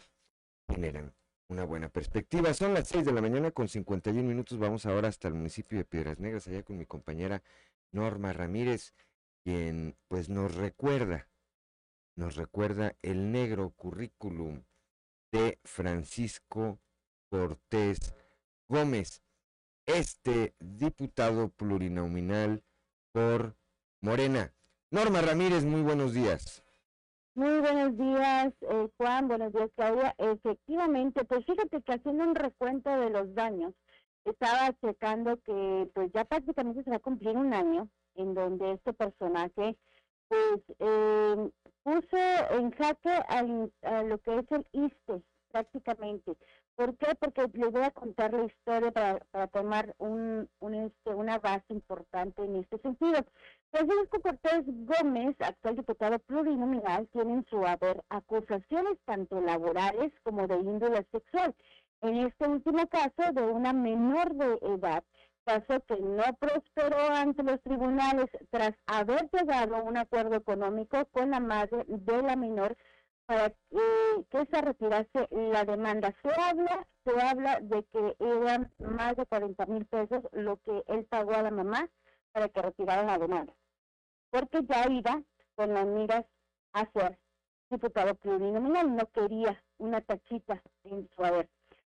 generan una buena perspectiva. Son las 6 de la mañana con 51 minutos. Vamos ahora hasta el municipio de Piedras Negras, allá con mi compañera Norma Ramírez, quien pues nos recuerda, nos recuerda el negro currículum de Francisco Cortés Gómez, este diputado plurinominal por Morena. Norma Ramírez, muy buenos días. Muy buenos días, eh, Juan. Buenos días, Claudia. Efectivamente, pues fíjate que haciendo un recuento de los daños, estaba checando que pues ya prácticamente se va a cumplir un año en donde este personaje pues eh, puso en jaque al- a lo que es el ISTE prácticamente. ¿Por qué? Porque les voy a contar la historia para, para tomar un, un, este, una base importante en este sentido. Francisco Cortés Gómez, actual diputado plurinominal, tiene en su haber acusaciones tanto laborales como de índole sexual. En este último caso, de una menor de edad, caso que no prosperó ante los tribunales tras haber llegado a un acuerdo económico con la madre de la menor para que, se retirase la demanda. Se habla, se habla de que eran más de 40 mil pesos lo que él pagó a la mamá para que retiraran la demanda, porque ya iba con las miras a ser diputado plurinominal, no quería una tachita en su haber.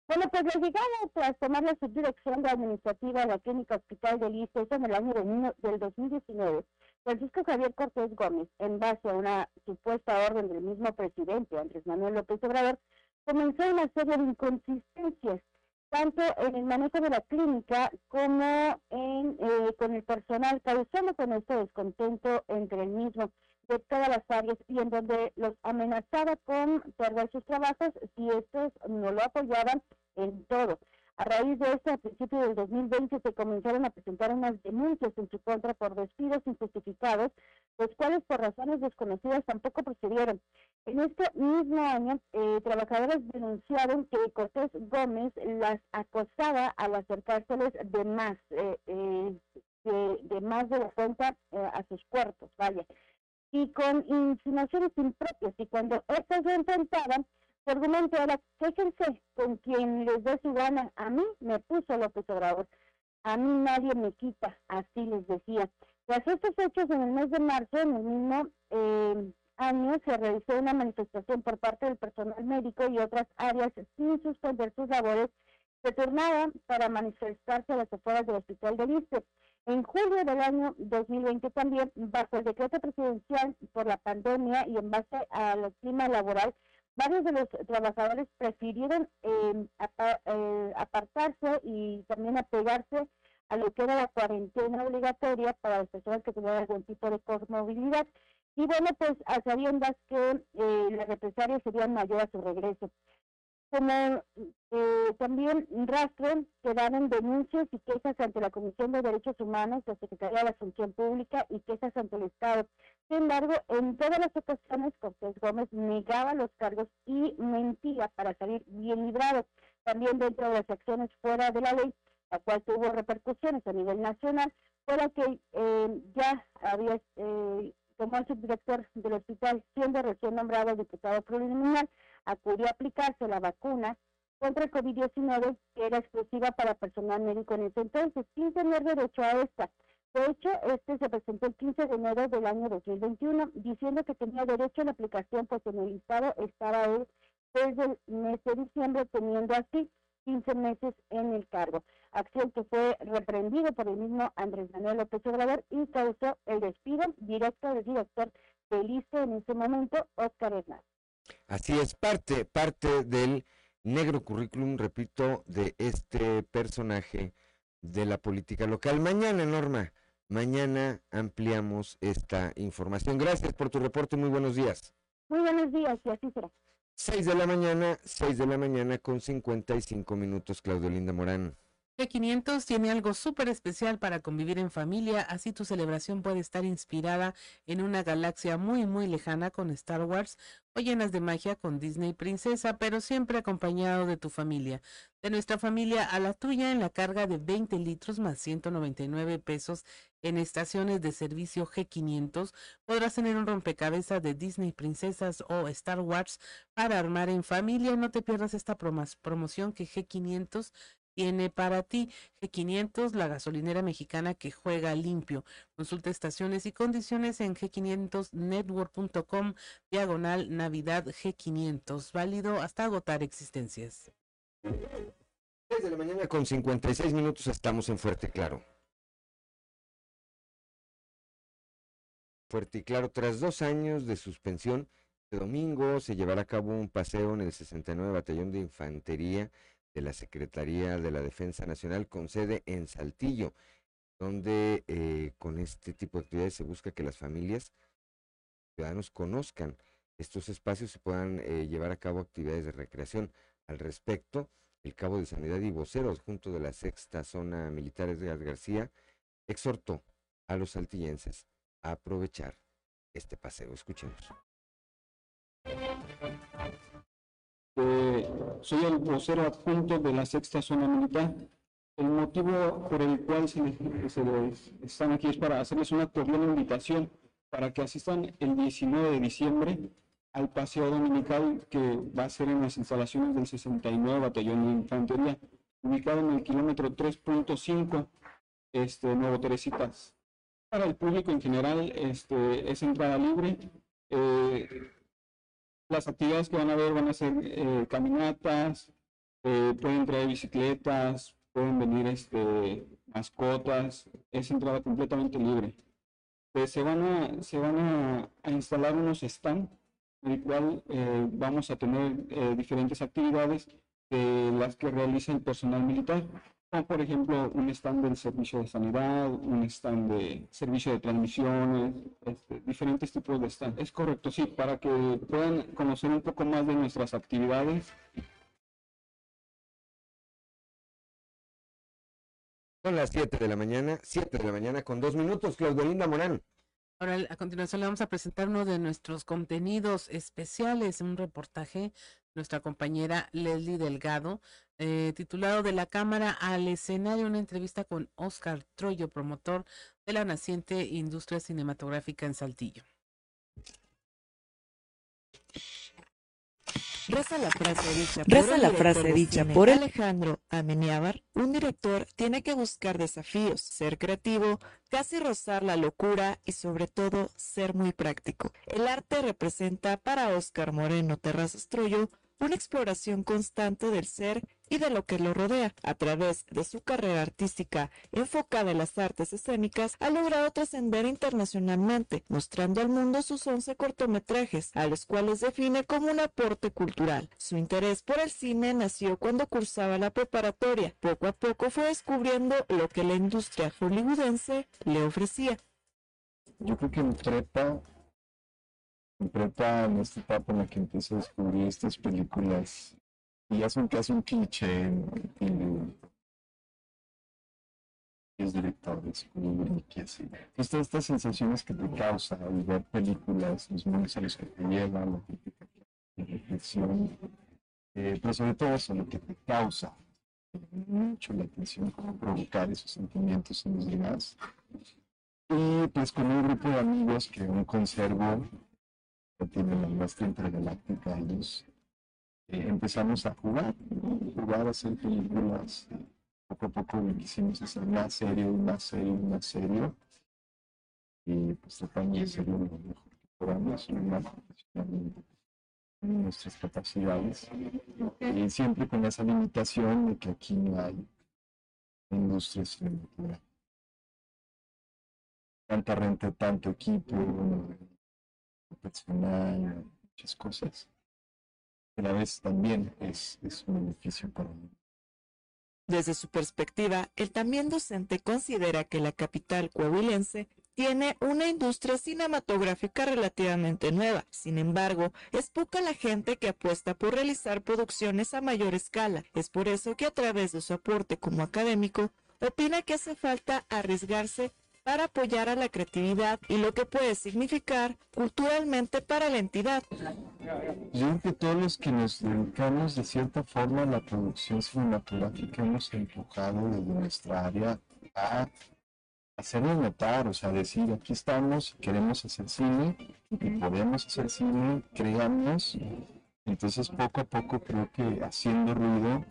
Bueno, pues la llegada tras tomar la subdirección de administrativa de la Clínica Hospital del ICE en el año de del 2019, Francisco Javier Cortés Gómez, en base a una supuesta orden del mismo presidente, Andrés Manuel López Obrador, comenzó una serie de inconsistencias, tanto en el manejo de la clínica como en, eh, con el personal, causando con esto descontento entre el mismo. de todas las áreas y en donde los amenazaba con perder sus trabajos si estos no lo apoyaban en todo. A raíz de esto, a principios del 2020 se comenzaron a presentar unas denuncias en su contra por despidos injustificados, los cuales por razones desconocidas tampoco procedieron. En este mismo año, eh, trabajadores denunciaron que Cortés Gómez las acosaba al acercárseles de más, eh, eh, de, de más de la cuenta eh, a sus cuerpos, vaya, y con insinuaciones impropias. Y cuando estas se enfrentaban, argumento era, quéjense con quien les dé. A mí me puso López Obrador. A mí nadie me quita, así les decía. Tras estos hechos, en el mes de marzo, en el mismo eh, año, se realizó una manifestación por parte del personal médico y otras áreas sin suspender sus labores. Se turnaban para manifestarse a las afueras del hospital de Liste. En julio del año 2020 también, bajo el decreto presidencial por la pandemia y en base al clima laboral, varios de los trabajadores prefirieron apa- eh, apartarse y también apegarse a lo que era la cuarentena obligatoria para las personas que tenían algún tipo de comorbilidad. Y bueno, pues a sabiendas que eh, las represalias serían mayor a su regreso. Como eh, también rastro quedaron denuncias y quejas ante la Comisión de Derechos Humanos, la Secretaría de la Función Pública y quejas ante el Estado. Sin embargo, en todas las ocasiones, Cortés Gómez negaba los cargos y mentía para salir bien librado. También dentro de las acciones fuera de la ley, la cual tuvo repercusiones a nivel nacional, fue la que eh, ya había eh, tomó el subdirector del hospital, siendo recién nombrado diputado preliminar, acudió a aplicarse la vacuna contra el COVID-19, que era exclusiva para personal médico en ese entonces, sin tener derecho a esta. De hecho, este se presentó el 15 de enero del año 2021, diciendo que tenía derecho a la aplicación, pues en el estado estaba él desde el mes de diciembre, teniendo así 15 meses en el cargo. Acción que fue reprendido por el mismo Andrés Manuel López Obrador y causó el despido directo del director del ISTE en ese momento, Oscar Hernández. Así es, parte, parte del negro currículum, repito, de este personaje de la política local. Mañana, Norma, mañana ampliamos esta información. Gracias por tu reporte, muy buenos días. Muy buenos días y así será. 6 de la mañana, 6 de la mañana con 55 minutos, Claudio Linda Morán. G500 tiene algo súper especial para convivir en familia, así tu celebración puede estar inspirada en una galaxia muy muy lejana con Star Wars o llenas de magia con Disney Princesa, pero siempre acompañado de tu familia. De nuestra familia a la tuya en la carga de 20 litros más 199 pesos en estaciones de servicio G500 podrás tener un rompecabezas de Disney Princesas o Star Wars para armar en familia. No te pierdas esta promoción que G500 tiene para ti G500, la gasolinera mexicana que juega limpio. Consulta estaciones y condiciones en g500network.com diagonal Navidad G500, válido hasta agotar existencias. 6 de la mañana con 56 minutos estamos en Fuerte Claro. Fuerte y Claro, tras dos años de suspensión, este domingo se llevará a cabo un paseo en el 69 Batallón de Infantería de la Secretaría de la Defensa Nacional con sede en Saltillo, donde eh, con este tipo de actividades se busca que las familias, ciudadanos conozcan estos espacios y puedan eh, llevar a cabo actividades de recreación. Al respecto, el cabo de Sanidad y vocero adjunto de la sexta zona militar Edgar García exhortó a los saltillenses a aprovechar este paseo. Escuchemos. Soy el vocero adjunto de la sexta zona militar. El motivo por el cual se les- se les están aquí es para hacerles una cordial invitación para que asistan el 19 de diciembre al paseo dominical que va a ser en las instalaciones del 69 Batallón de Infantería, ubicado en el kilómetro 3.5, este, Nuevo Teresitas. Para el público en general este, es entrada libre. Eh, las actividades que van a ver van a ser eh, caminatas, eh, pueden traer bicicletas, pueden venir este, mascotas, es entrada completamente libre. Eh, se van a, instalar unos stands en el cual vamos a tener diferentes actividades de las que realiza el personal militar. Como por ejemplo un stand del servicio de sanidad, un stand de servicio de transmisiones, este, diferentes tipos de stand. Es correcto, sí, para que puedan conocer un poco más de nuestras actividades. Son las 7 de la mañana, 7 de la mañana con dos minutos, Claudio Linda Morán. Ahora, a continuación le vamos a presentar uno de nuestros contenidos especiales, un reportaje, nuestra compañera Leslie Delgado, eh, titulado De la Cámara al escenario, una entrevista con Oscar Troyo, promotor de la naciente industria cinematográfica en Saltillo. Reza la frase dicha, por, Reza el la director frase de dicha cine por el- Alejandro Amenábar. Un director tiene que buscar desafíos, ser creativo, casi rozar la locura y sobre todo ser muy práctico. El arte representa para Óscar Moreno Terrazas Troyo una exploración constante del ser y de lo que lo rodea. A través de su carrera artística enfocada en las artes escénicas, ha logrado trascender internacionalmente, mostrando al mundo sus 11 cortometrajes, a los cuales define como un aporte cultural. Su interés por el cine nació cuando cursaba la preparatoria. Poco a poco fue descubriendo lo que la industria hollywoodense le ofrecía. Yo creo que en prepa, en en esta etapa en la que empiezo a descubrir estas películas, y ya son casi un cliché, que tiene es directores, y que así. Entonces, todas estas sensaciones que te causa al ver películas, los mundos a los que te llevan, la crítica, la reflexión, eh, pero sobre todo eso, lo que te causa, mucho la atención, cómo provocar esos sentimientos en los demás. Y pues con un grupo de amigos que aún conservo, que tienen la maestra intergaláctica, ellos eh, empezamos a jugar, jugar a hacer películas. eh, poco a poco lo quisimos hacer más serio, más serio, más serio. Y pues tratamos de hacerlo lo mejor que podamos, lo más profesionalmente en nuestras capacidades. Y siempre con esa limitación de que aquí no hay industria cinematográfica tanta renta, tanto equipo, personal, muchas cosas. A la vez también es, es un beneficio para. Desde su perspectiva, el también docente considera que la capital coahuilense tiene una industria cinematográfica relativamente nueva. Sin embargo, es poca la gente que apuesta por realizar producciones a mayor escala. Es por eso que a través de su aporte como académico, opina que hace falta arriesgarse para apoyar a la creatividad y lo que puede significar culturalmente para la entidad. Yo creo que todos los que nos dedicamos de cierta forma a la producción cinematográfica hemos empujado desde nuestra área a hacernos notar, o sea, decir, aquí estamos, queremos hacer cine, y podemos hacer cine, creamos. Entonces, poco a poco creo que haciendo ruido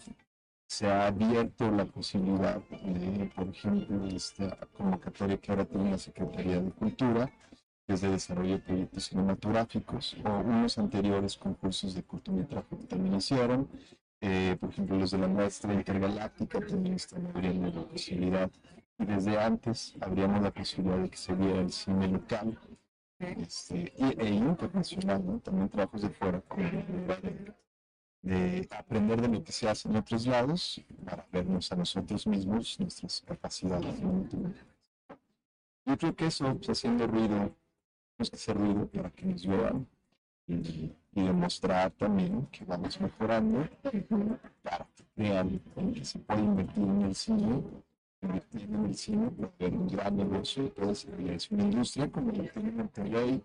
se ha abierto la posibilidad de, por ejemplo, esta convocatoria que ahora tiene la Secretaría de Cultura, que es de desarrollo de proyectos cinematográficos, o unos anteriores concursos de cortometraje que también hicieron. Eh, por ejemplo, los de la muestra intergaláctica también están abriendo la posibilidad. Y desde antes abríamos la posibilidad de que se viera el cine local este, e internacional, también trabajos de fuera, como de, de aprender de lo que se hace en otros lados para vernos a nosotros mismos, nuestras capacidades. Yo creo que eso, pues, haciendo ruido, tenemos que hacer ruido para que nos vean y, y demostrar también que vamos mejorando para que vean que se puede invertir en el cine, invertir en el cine, ser un gran negocio, puede ser es una industria como la tiene Monterrey,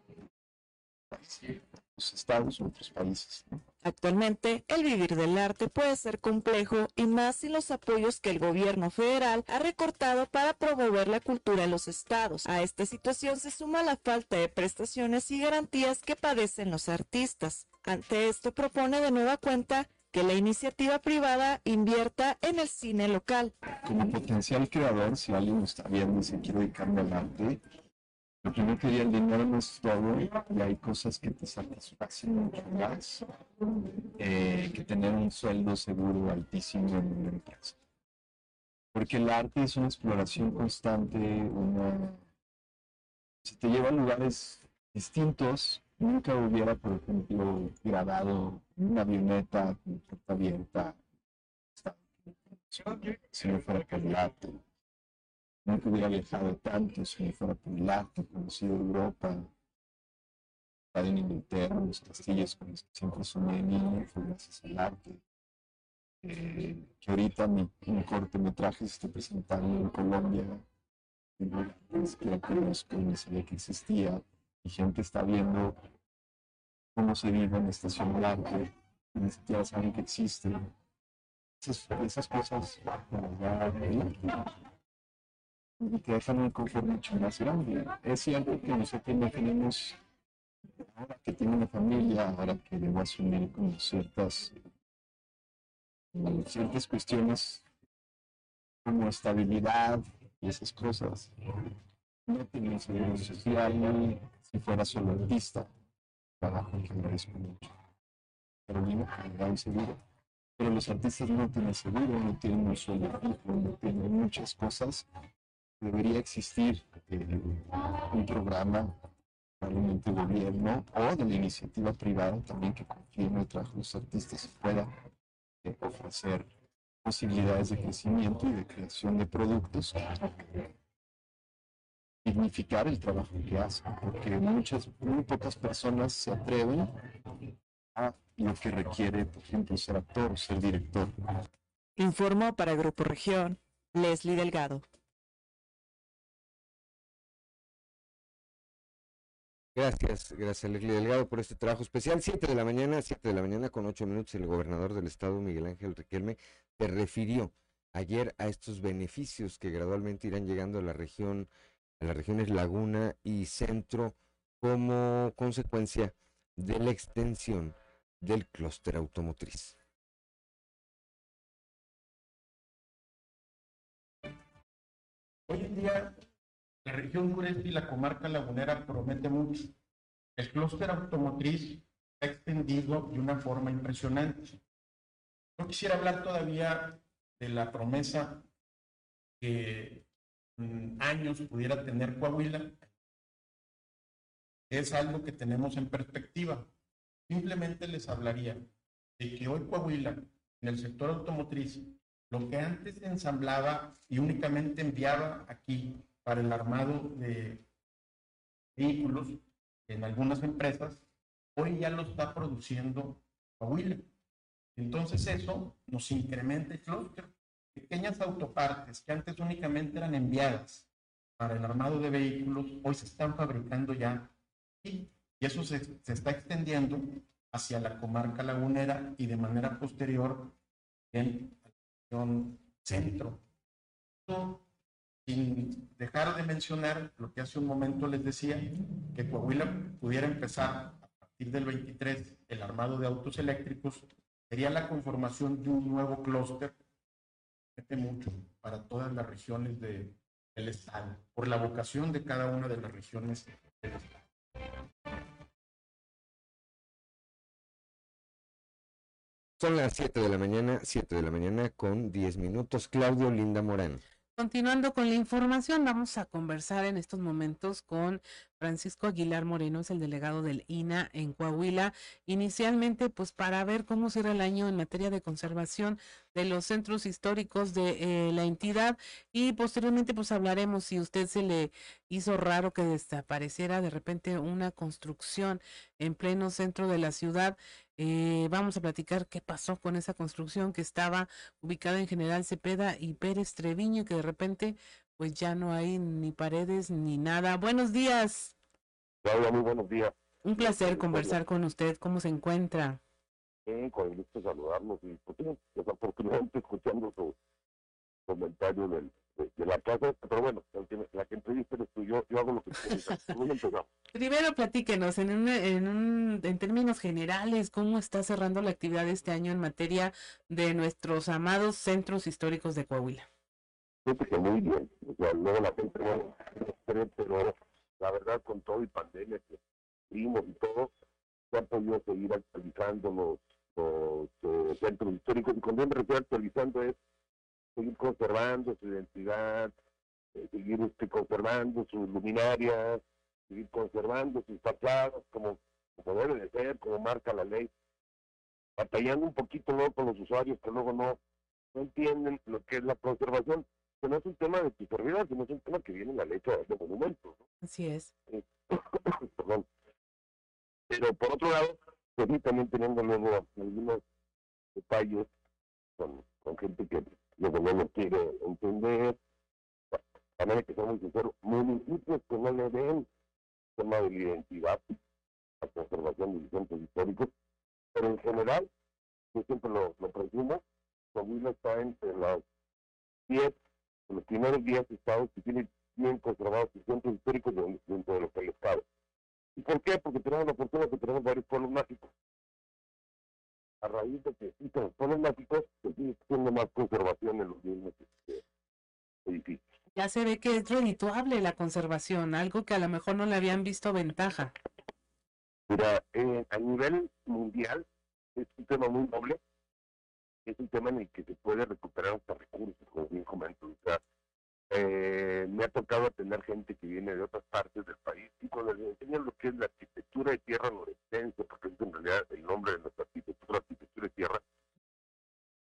los estados otros países. Actualmente, el vivir del arte puede ser complejo y más sin los apoyos que el gobierno federal ha recortado para promover la cultura en los estados. A esta situación se suma la falta de prestaciones y garantías que padecen los artistas. Ante esto propone de nueva cuenta que la iniciativa privada invierta en el cine local. Como potencial creador, si alguien está viendo y se quiere dedicarme al arte, lo primero que diría el dinero no es todo y hay cosas que te satisfacen mucho más eh, que tener un sueldo seguro altísimo en una empresa. Porque el arte es una exploración constante, una... se te lleva a lugares distintos. Nunca hubiera, por ejemplo, grabado una avioneta con puerta abierta si no fuera por el arte. Nunca hubiera viajado tanto si no fuera por el arte, conocido Europa, en Inglaterra, los castillos con los que siempre soñé niño, fue gracias al arte. Eh, que ahorita mi, mi cortometraje se está presentando en Colombia, que no- ni siquiera conozco, ni sabía que existía, y gente está viendo cómo se vive en estación de arte, y ni siquiera saben que existe. Esas, esas cosas, la y te dejan un confort mucho más grande. Es cierto que nosotros no tenemos, ahora que tengo una familia, ahora que debo asumir como ciertas, ciertas cuestiones como estabilidad y esas cosas, no tengo seguro social si fuera solo artista, trabajo que agradezco mucho. Que me da un seguro. Pero los artistas no tienen seguro, no tienen un sueldo no tienen muchas cosas debería existir eh, un programa probablemente gobierno o de la iniciativa privada también que confíe en el trabajo de los artistas y pueda eh, ofrecer posibilidades de crecimiento y de creación de productos dignificar el trabajo que hacen porque muchas muy pocas personas se atreven a lo que requiere por ejemplo ser actor o ser director Informó para Grupo Región Leslie Delgado. Gracias, gracias Leslie Delgado por este trabajo especial. 7 de la mañana, 7 de la mañana con 8 minutos, el gobernador del estado, Miguel Ángel Riquelme, se refirió ayer a estos beneficios que gradualmente irán llegando a la región, a las regiones Laguna y Centro como consecuencia de la extensión del clúster automotriz. Hoy en día, la región sureste y la comarca lagunera promete mucho. El clúster automotriz ha extendido de una forma impresionante. No quisiera hablar todavía de la promesa que en años pudiera tener Coahuila. Es algo que tenemos en perspectiva. Simplemente les hablaría de que hoy Coahuila, en el sector automotriz, lo que antes ensamblaba y únicamente enviaba aquí para el armado de vehículos en algunas empresas, hoy ya lo está produciendo Coahuila. Entonces eso nos incrementa el clúster. Pequeñas autopartes que antes únicamente eran enviadas para el armado de vehículos, hoy se están fabricando ya. Y eso se, se está extendiendo hacia la comarca lagunera y de manera posterior en la región centro. Sin dejar de mencionar lo que hace un momento les decía, que Coahuila pudiera empezar a partir del 23 el armado de autos eléctricos, sería la conformación de un nuevo clúster mete mucho para todas las regiones de- del estado, por la vocación de cada una de las regiones del estado. Son las 7 de la mañana, 7 de la mañana con 10 minutos. Claudio Linda Morán. Continuando con la información, vamos a conversar en estos momentos con Francisco Aguilar Moreno, es el delegado del INA en Coahuila. Inicialmente, pues para ver cómo cierra el año en materia de conservación de los centros históricos de eh, la entidad y posteriormente pues hablaremos si usted se le hizo raro que desapareciera de repente una construcción en pleno centro de la ciudad. Eh, vamos a platicar qué pasó con esa construcción que estaba ubicada en General Cepeda y Pérez Treviño que de repente pues ya no hay ni paredes ni nada. Buenos días. Claudia, muy buenos días. Un placer conversar con usted. ¿Cómo se encuentra? Bien, con el gusto de saludarlos y pues, desafortunadamente escuchando su comentario del, de, de la casa, pero bueno, el que- la que entrevista eres tú, yo, yo hago lo que <laughs> empezar. Primero platíquenos en, un, en, un, en términos generales cómo está cerrando la actividad este año en materia de nuestros amados centros históricos de Coahuila. Fíjate que muy bien, o sea, luego la gente, no cree, pero la verdad con todo y pandemia que vimos y todo, se han podido seguir actualizando los, los eh, centros históricos, y cuando me refiero actualizando es seguir conservando su identidad, eh, seguir este, conservando sus luminarias, seguir conservando sus fachadas como, como debe de ser, como marca la ley, batallando un poquito luego con los usuarios que luego no, no entienden lo que es la conservación, que no es un tema de su servidor, sino es un tema que viene en la ley de monumentos. ¿no? Así es. <coughs> Perdón. Pero por otro lado, pues sí, también teniendo luego algunos detalles con, con gente que luego no lo quiere entender. También que ser muy sincero, municipios que no le den tema de la identidad, la conservación de centros históricos, pero en general, yo siempre lo, lo presumo, Coahuila está entre las 10, los primeros 10 estados que tienen bien conservados sus centros históricos de- dentro de los que el estado. ¿Y por qué? Porque tenemos la fortuna que tenemos varios pueblos mágicos. A raíz de que sigue haciendo más conservación en los mismos este, edificios. Ya se ve que es redituable la conservación, algo que a lo mejor no le habían visto ventaja. Mira, eh, a nivel mundial es un tema muy noble, es un tema en el que se puede recuperar hasta recursos, como bien comento. O sea, eh, me ha tocado tener gente que viene de otras partes del país y cuando les enseñan lo que es la arquitectura de tierra norestense, porque es en realidad el nombre de nuestra arquitectura, arquitectura de tierra,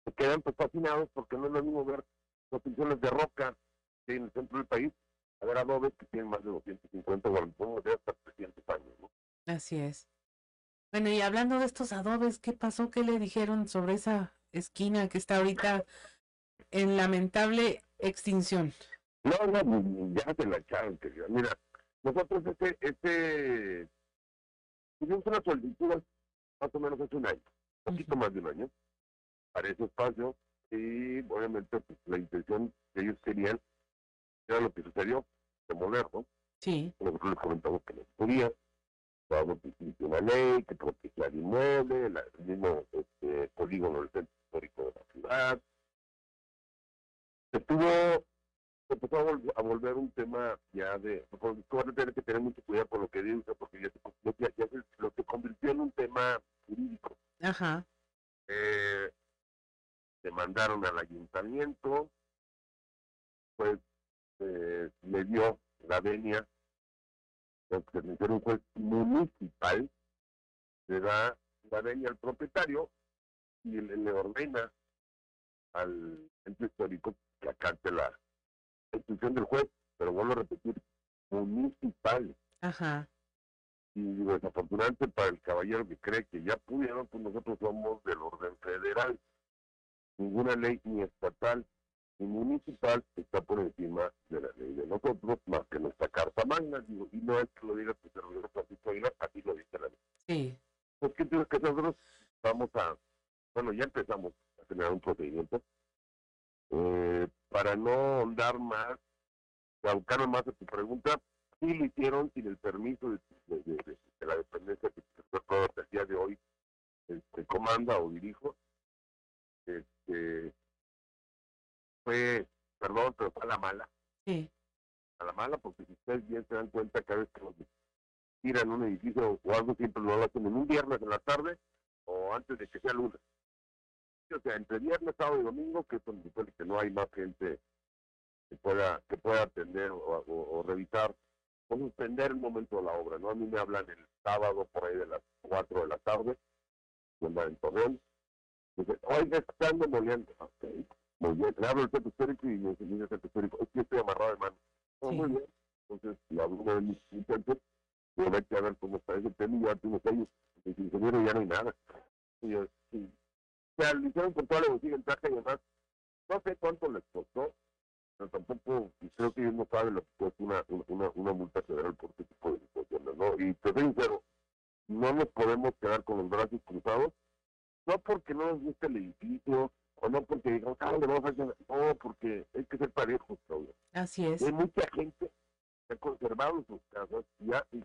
se quedan pues fascinados porque no es lo mismo ver construcciones de roca en el centro del país, a ver adobes que tienen más de 250 o a de hasta 300 años, ¿no? Así es. Bueno, y hablando de estos adobes, ¿qué pasó? ¿Qué le dijeron sobre esa esquina que está ahorita en lamentable extinción? No, no, ya se la echaron, querida. Mira, nosotros este, este, tuvimos una solicitud más o menos hace un año, un poquito más de un año, para ese espacio, y obviamente pues, la intención que ellos querían era lo que sucedió, demoler, ¿no? Sí. Nosotros les comentamos que no podía, que existe una ley que protegía el inmueble, la- el mismo este, polígono del centro histórico de la ciudad. Se tuvo se empezó a, vol- a volver un tema ya de, van a tener que tener mucho cuidado con lo que dice, porque ya se, ya, ya se- lo se convirtió en un tema jurídico. Ajá. Eh, se mandaron al ayuntamiento, pues eh, le dio la venia, porque se un juez municipal, le da la venia al propietario y le, le ordena al centro histórico que acate la instrucción del juez, pero vuelvo a repetir, municipal. Ajá. Y desafortunadamente para el caballero que cree que ya pudieron, pues nosotros somos del orden federal. Ninguna ley ni estatal ni municipal está por encima de la ley de nosotros, más que nuestra carta magna, digo, y no es que lo diga tu servidor Francisco Aguilar, así lo dice la ley. Sí. Pues tienes que nosotros vamos a, bueno, ya empezamos a generar un procedimiento eh, para no ahondar más, abocarme más a tu pregunta, sí lo hicieron sin el permiso de, de- de- de- de la dependencia que que hasta el día de hoy este, comanda o dirijo. Este, fue, perdón, pero fue a la mala. Sí. A la mala, porque si ustedes bien se dan cuenta, cada vez que nos tiran un edificio o algo, siempre lo hacen en un viernes en la tarde o antes de que sea lunes. O sea, entre viernes, sábado y domingo, que es donde que no hay más gente que pueda, que pueda atender o, o- o revisar o suspender el momento de la obra, ¿no? A mí me hablan el sábado por ahí de las 4 de la tarde, andaba en Torreón, dice, oiga, están demoliendo. Ok, muy bien, le hablo al centro histórico y me dice, mira, centro histórico, es que estoy amarrado de mano. "Oh, muy bien, entonces le hablo a de mis intendentes, digo, vete a ver cómo está ese tema y ya años, y dice, ingeniero, ya no hay nada. Y yo, sí. O sea, lo hicieron con toda la botella en traje y demás. No sé cuánto les costó, pero tampoco, y creo que ellos no saben lo que cuesta una, una, una multa federal por este tipo de situaciones, ¿no? Y te soy sincero, no nos podemos quedar con los brazos cruzados, no porque no nos guste el edificio, o no porque digamos, ah, le vamos a hacer, no, porque hay que ser parejos, Claudia. Así es. Hay mucha gente que ha conservado sus casas y ha, y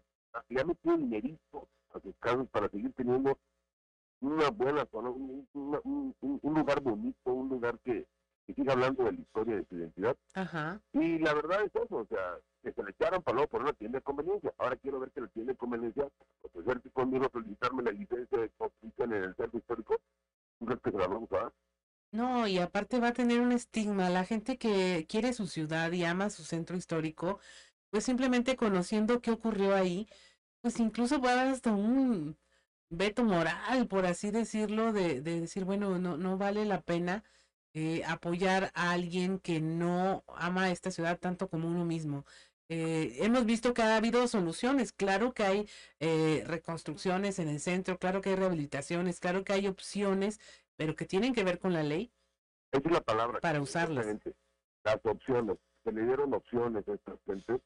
y ha metido dinerito a sus casas para seguir teniendo una buena zona, un, una- un- un- lugar bonito, un lugar que, que siga hablando de la historia de su identidad. Ajá. Y la verdad es eso, o sea, que se le echaron para luego por una tienda de conveniencia. Ahora quiero ver que la tienda de conveniencia, pues ver si conmigo solicitarme la licencia de en el centro histórico, ¿tú crees que se la vamos a dar? No, y aparte va a tener un estigma. La gente que quiere su ciudad y ama su centro histórico, pues simplemente conociendo qué ocurrió ahí, pues incluso va a haber hasta un veto moral, por así decirlo, de, de decir, bueno, no, no vale la pena eh, apoyar a alguien que no ama esta ciudad tanto como uno mismo. Eh, hemos visto que ha habido soluciones, claro que hay eh, reconstrucciones en el centro, claro que hay rehabilitaciones, claro que hay opciones, pero que tienen que ver con la ley. Esa es la palabra. Para usarlas. Las opciones. Se le dieron opciones a estas gentes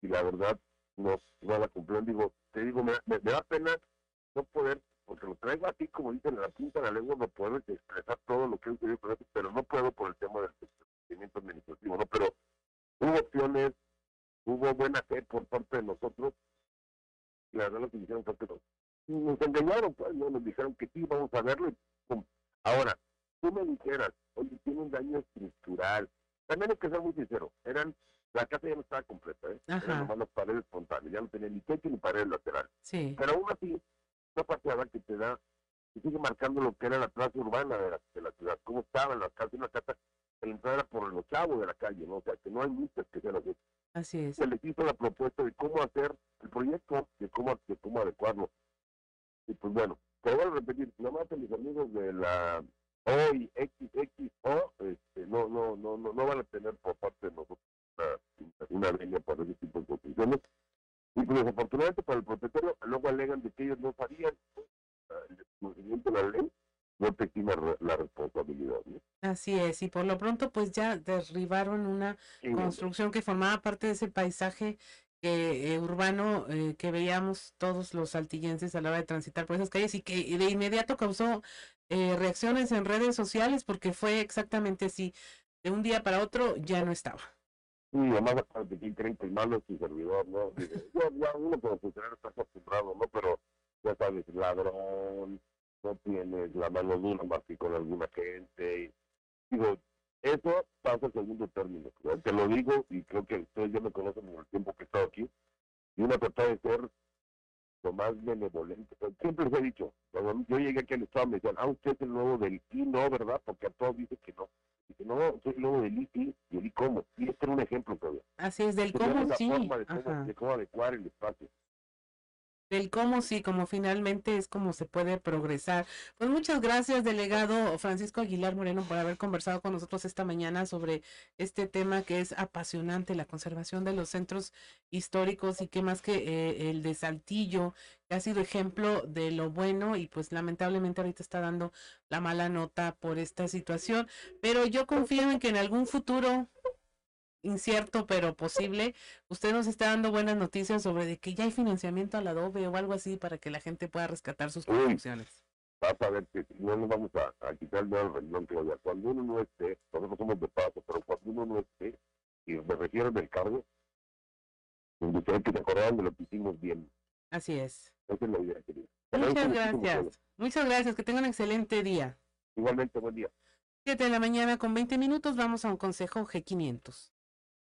y la verdad no, no la cumplieron. Digo, te digo, me, me- me da pena no poder, porque lo traigo aquí, como dicen, en la punta de la lengua, no puedo expresar todo lo que he querido pero no puedo por el tema del procedimiento administrativo, ¿no? Pero hubo opciones, hubo buena fe por parte de nosotros, y la verdad lo que hicieron fue que nos, nos engañaron, pues, ¿no? Nos dijeron que sí, vamos a verlo, y pum. Ahora, tú me dijeras, oye, tiene un daño estructural, también hay que ser muy sincero, eran, la casa ya no estaba completa, ¿eh? Ajá. Eran nomás las paredes espontáneas, ya no tenía ni techo ni paredes laterales. Sí. Pero aún así, una paseada que te da, que sigue marcando lo que era la plaza urbana de la, de la ciudad, cómo estaban las casas, una casa que entrada era por los chavos de la calle, ¿no? O sea, que no hay muchas que sean así. Así es. Se les hizo la propuesta de cómo hacer el proyecto, de cómo, de cómo adecuarlo. Y pues bueno, te voy a repetir, nada más a mis amigos de la O y XXO, este, no, no, no, no, no van a tener por parte de nosotros una, una para ese tipo de construcciones. Y pues desafortunadamente para el propietario, luego alegan de que ellos no sabían el desconocimiento de la ley, no te re- la responsabilidad. ¿no? Así es, y por lo pronto pues ya derribaron una Sí, construcción que formaba parte de ese paisaje que, eh, urbano eh, que veíamos todos los saltillenses a la hora de transitar por esas calles y que de inmediato causó eh, reacciones en redes sociales porque fue exactamente así, de un día para otro ya no estaba. Sí, además aparte que creen que el malo es su servidor, ¿no? Ya, <laughs> ya uno como funcionario está acostumbrado, ¿no? Pero ya sabes, ladrón, no tienes la mano dura más que con alguna gente. Y, digo, eso pasa en segundo término. ¿no? Te lo digo y creo que ustedes ya me conocen por el tiempo que he estado aquí. Y uno trata de ser lo más benevolente. Siempre les he dicho, cuando yo llegué aquí al Estado me decían, ah, usted es el nuevo del I, no, ¿verdad? Porque a todos dicen que no. No, soy nuevo del y el cómo. Y este era un ejemplo todavía. Así es, del cómo sí, forma de cómo, de cómo adecuar el espacio. Del cómo sí, como finalmente es como se puede progresar. Pues muchas gracias, delegado Francisco Aguilar Moreno, por haber conversado con nosotros esta mañana sobre este tema que es apasionante, la conservación de los centros históricos y que más que eh, el de Saltillo, que ha sido ejemplo de lo bueno y pues lamentablemente ahorita está dando la mala nota por esta situación, pero yo confío en que en algún futuro incierto pero posible, usted nos está dando buenas noticias sobre de que ya hay financiamiento al adobe o algo así para que la gente pueda rescatar sus Uy. construcciones. Vas a ver que no nos vamos a, a quitar el dedo del renglón todavía. Cuando uno no esté, nosotros somos de paso, pero cuando uno no esté, y me refiero del cargo, me gustaría que te acordaran de lo que hicimos bien. Así es. Esa es la idea, querida. Muchas gracias. Muchas gracias. Que tengan un excelente día. Igualmente, buen día. 7 de la mañana con 20 minutos vamos a un consejo G500.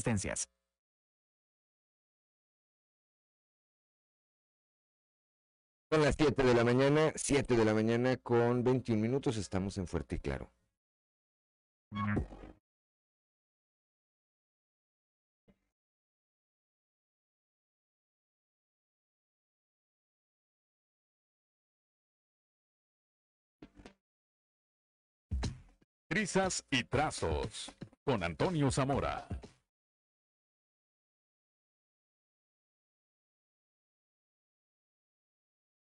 existencias. Son las 7 de la mañana, 7 de la mañana con 21 minutos, estamos en Fuerte y Claro. Trizas y trazos con Antonio Zamora.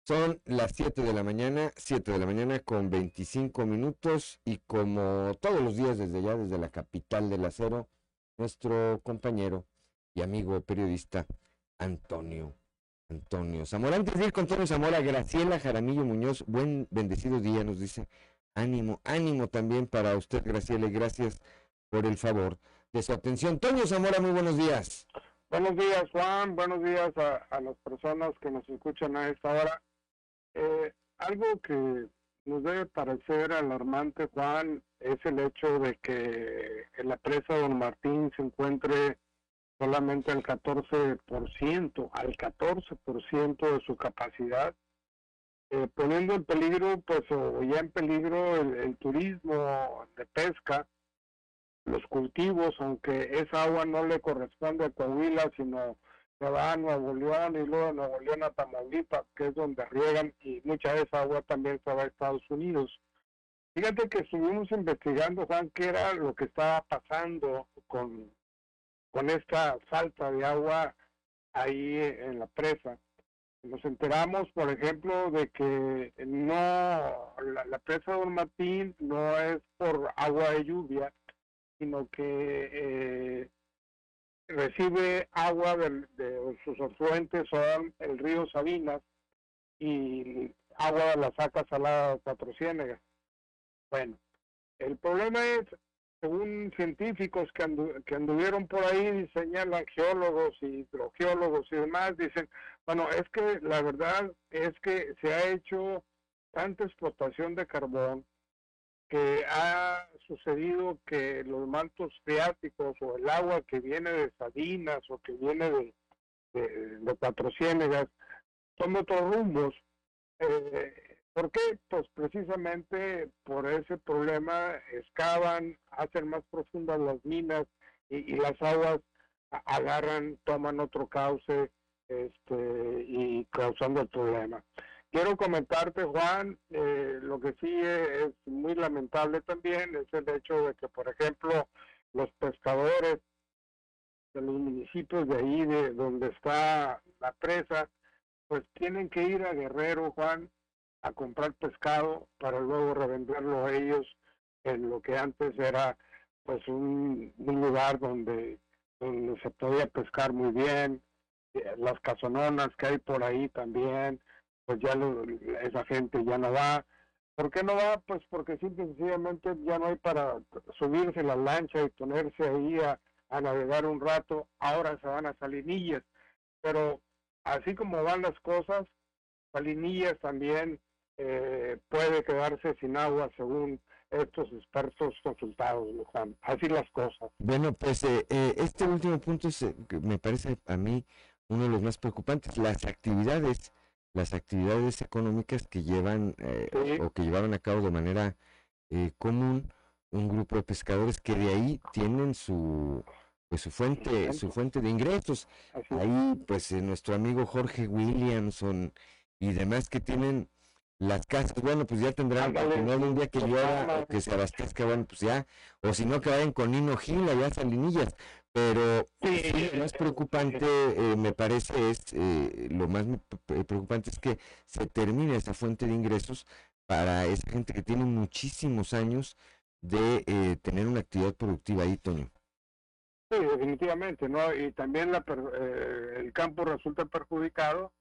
Son las 7 de la mañana, 7 de la mañana con 25 minutos y como todos los días desde allá, desde la capital del acero, nuestro compañero y amigo periodista Antonio. Antonio Zamora. Antes de ir con Antonio Zamora, Graciela Jaramillo Muñoz, buen bendecido día, nos dice. Ánimo, ánimo también para usted, Graciela, y gracias por el favor de su atención. Antonio Zamora, muy buenos días. Buenos días, Juan. Buenos días a, a las personas que nos escuchan a esta hora. Eh, algo que nos debe parecer alarmante, Juan, es el hecho de que la presa Don Martín se encuentre solamente al 14%, al 14% de su capacidad, eh, poniendo en peligro, pues, o ya en peligro el, el turismo de pesca, los cultivos, aunque esa agua no le corresponde a Coahuila, sino se va a Nuevo León y luego de Nuevo León a Tamaulipas, que es donde riegan, y mucha de esa agua también se va a Estados Unidos. Fíjate que estuvimos investigando, Juan, qué era lo que estaba pasando con, con esta falta de agua ahí en la presa. Nos enteramos, por ejemplo, de que no, la, la presa de Don Martín no es por agua de lluvia, sino que eh, recibe agua del- de, sus afluentes son el río Sabinas y agua de la saca salada de Cuatro Ciénegas. Bueno, el problema es, según científicos que, que anduvieron por ahí, señalan geólogos y hidrogeólogos y demás, dicen, bueno, es que la verdad es que se ha hecho tanta explotación de carbón que ha sucedido que los mantos freáticos o el agua que viene de Sabinas o que viene de, de, Cuatro Ciénegas toma otros rumbos. Eh, ¿Por qué? Pues precisamente por ese problema excavan, hacen más profundas las minas y, y las aguas agarran, toman otro cauce este, y causando el problema. Quiero comentarte, Juan, eh, lo que sí es muy lamentable también es el hecho de que, por ejemplo, los pescadores de los municipios de ahí, de donde está la presa, pues tienen que ir a Guerrero, Juan, a comprar pescado para luego revenderlo a ellos en lo que antes era pues un, un lugar donde, donde se podía pescar muy bien, eh, las casononas que hay por ahí también, pues ya lo- esa gente ya no va. ¿Por qué no va? Pues porque simple sencillamente ya no hay para subirse la lancha y ponerse ahí a, navegar un rato. Ahora se van a Salinillas. Pero así como van las cosas, Salinillas también eh, puede quedarse sin agua según estos expertos consultados, Luján. Así las cosas. Bueno, pues eh, eh, este último punto es, me parece a mí uno de los más preocupantes, las actividades, las actividades económicas que llevan eh, o que llevaron a cabo de manera eh, común un grupo de pescadores que de ahí tienen su pues su fuente su fuente de ingresos. Ahí pues eh, nuestro amigo Jorge Williamson y demás que tienen las casas, bueno, pues ya tendrán Ándale. oportunidad un día que llueva o que se abastezca, bueno, pues ya, o si no que vayan con Nino Gil allá Salinillas, pero sí, lo más preocupante eh, me parece es, eh, lo más preocupante es que se termine esa fuente de ingresos para esa gente que tiene muchísimos años de eh, tener una actividad productiva ahí, Toño. Sí, definitivamente, ¿no? Y también la eh, el campo resulta perjudicado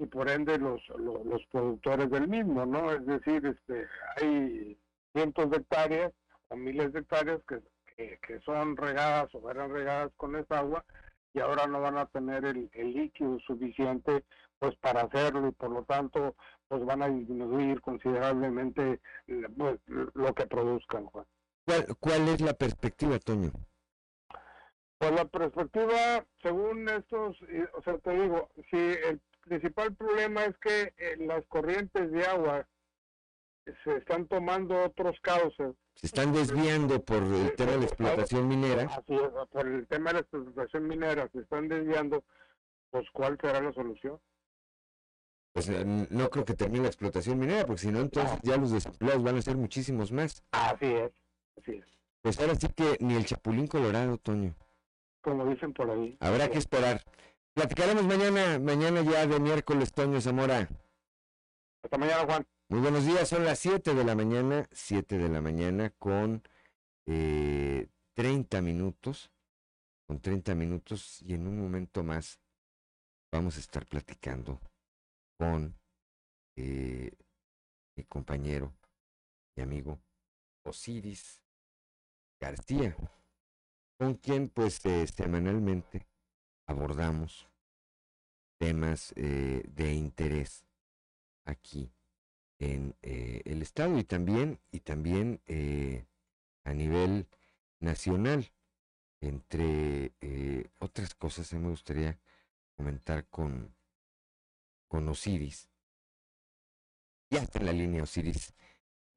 y por ende los, los, los productores del mismo, ¿no? Es decir, este, hay cientos de hectáreas o miles de hectáreas que, que, que son regadas o eran regadas con esa agua y ahora no van a tener el, el líquido suficiente pues para hacerlo y por lo tanto pues van a disminuir considerablemente pues, lo que produzcan, Juan. ¿Cuál, cuál es la perspectiva, Toño? Pues la perspectiva, según estos, eh, o sea, te digo, si el principal problema es que eh, las corrientes de agua se están tomando otros cauces. Se están desviando por el tema de la explotación minera. Así es, por el tema de la explotación minera, se están desviando, pues ¿cuál será la solución? Pues eh, no creo que termine la explotación minera, porque si no, entonces ya los desempleados van a ser muchísimos más. Así es, así es, Pues ahora sí que ni el Chapulín Colorado, Toño. como dicen por ahí. Habrá que esperar. Platicaremos mañana, mañana ya de miércoles, Toño Zamora. Hasta mañana, Juan. Muy buenos días, son las 7 de la mañana, 7 de la mañana con eh, 30 minutos, con 30 minutos y en un momento más vamos a estar platicando con eh, mi compañero y amigo Osiris García, con quien pues eh, semanalmente abordamos temas eh, de interés aquí en eh, el estado y también y también eh, a nivel nacional. Entre otras cosas, me gustaría comentar con, con Osiris. Ya está en la línea Osiris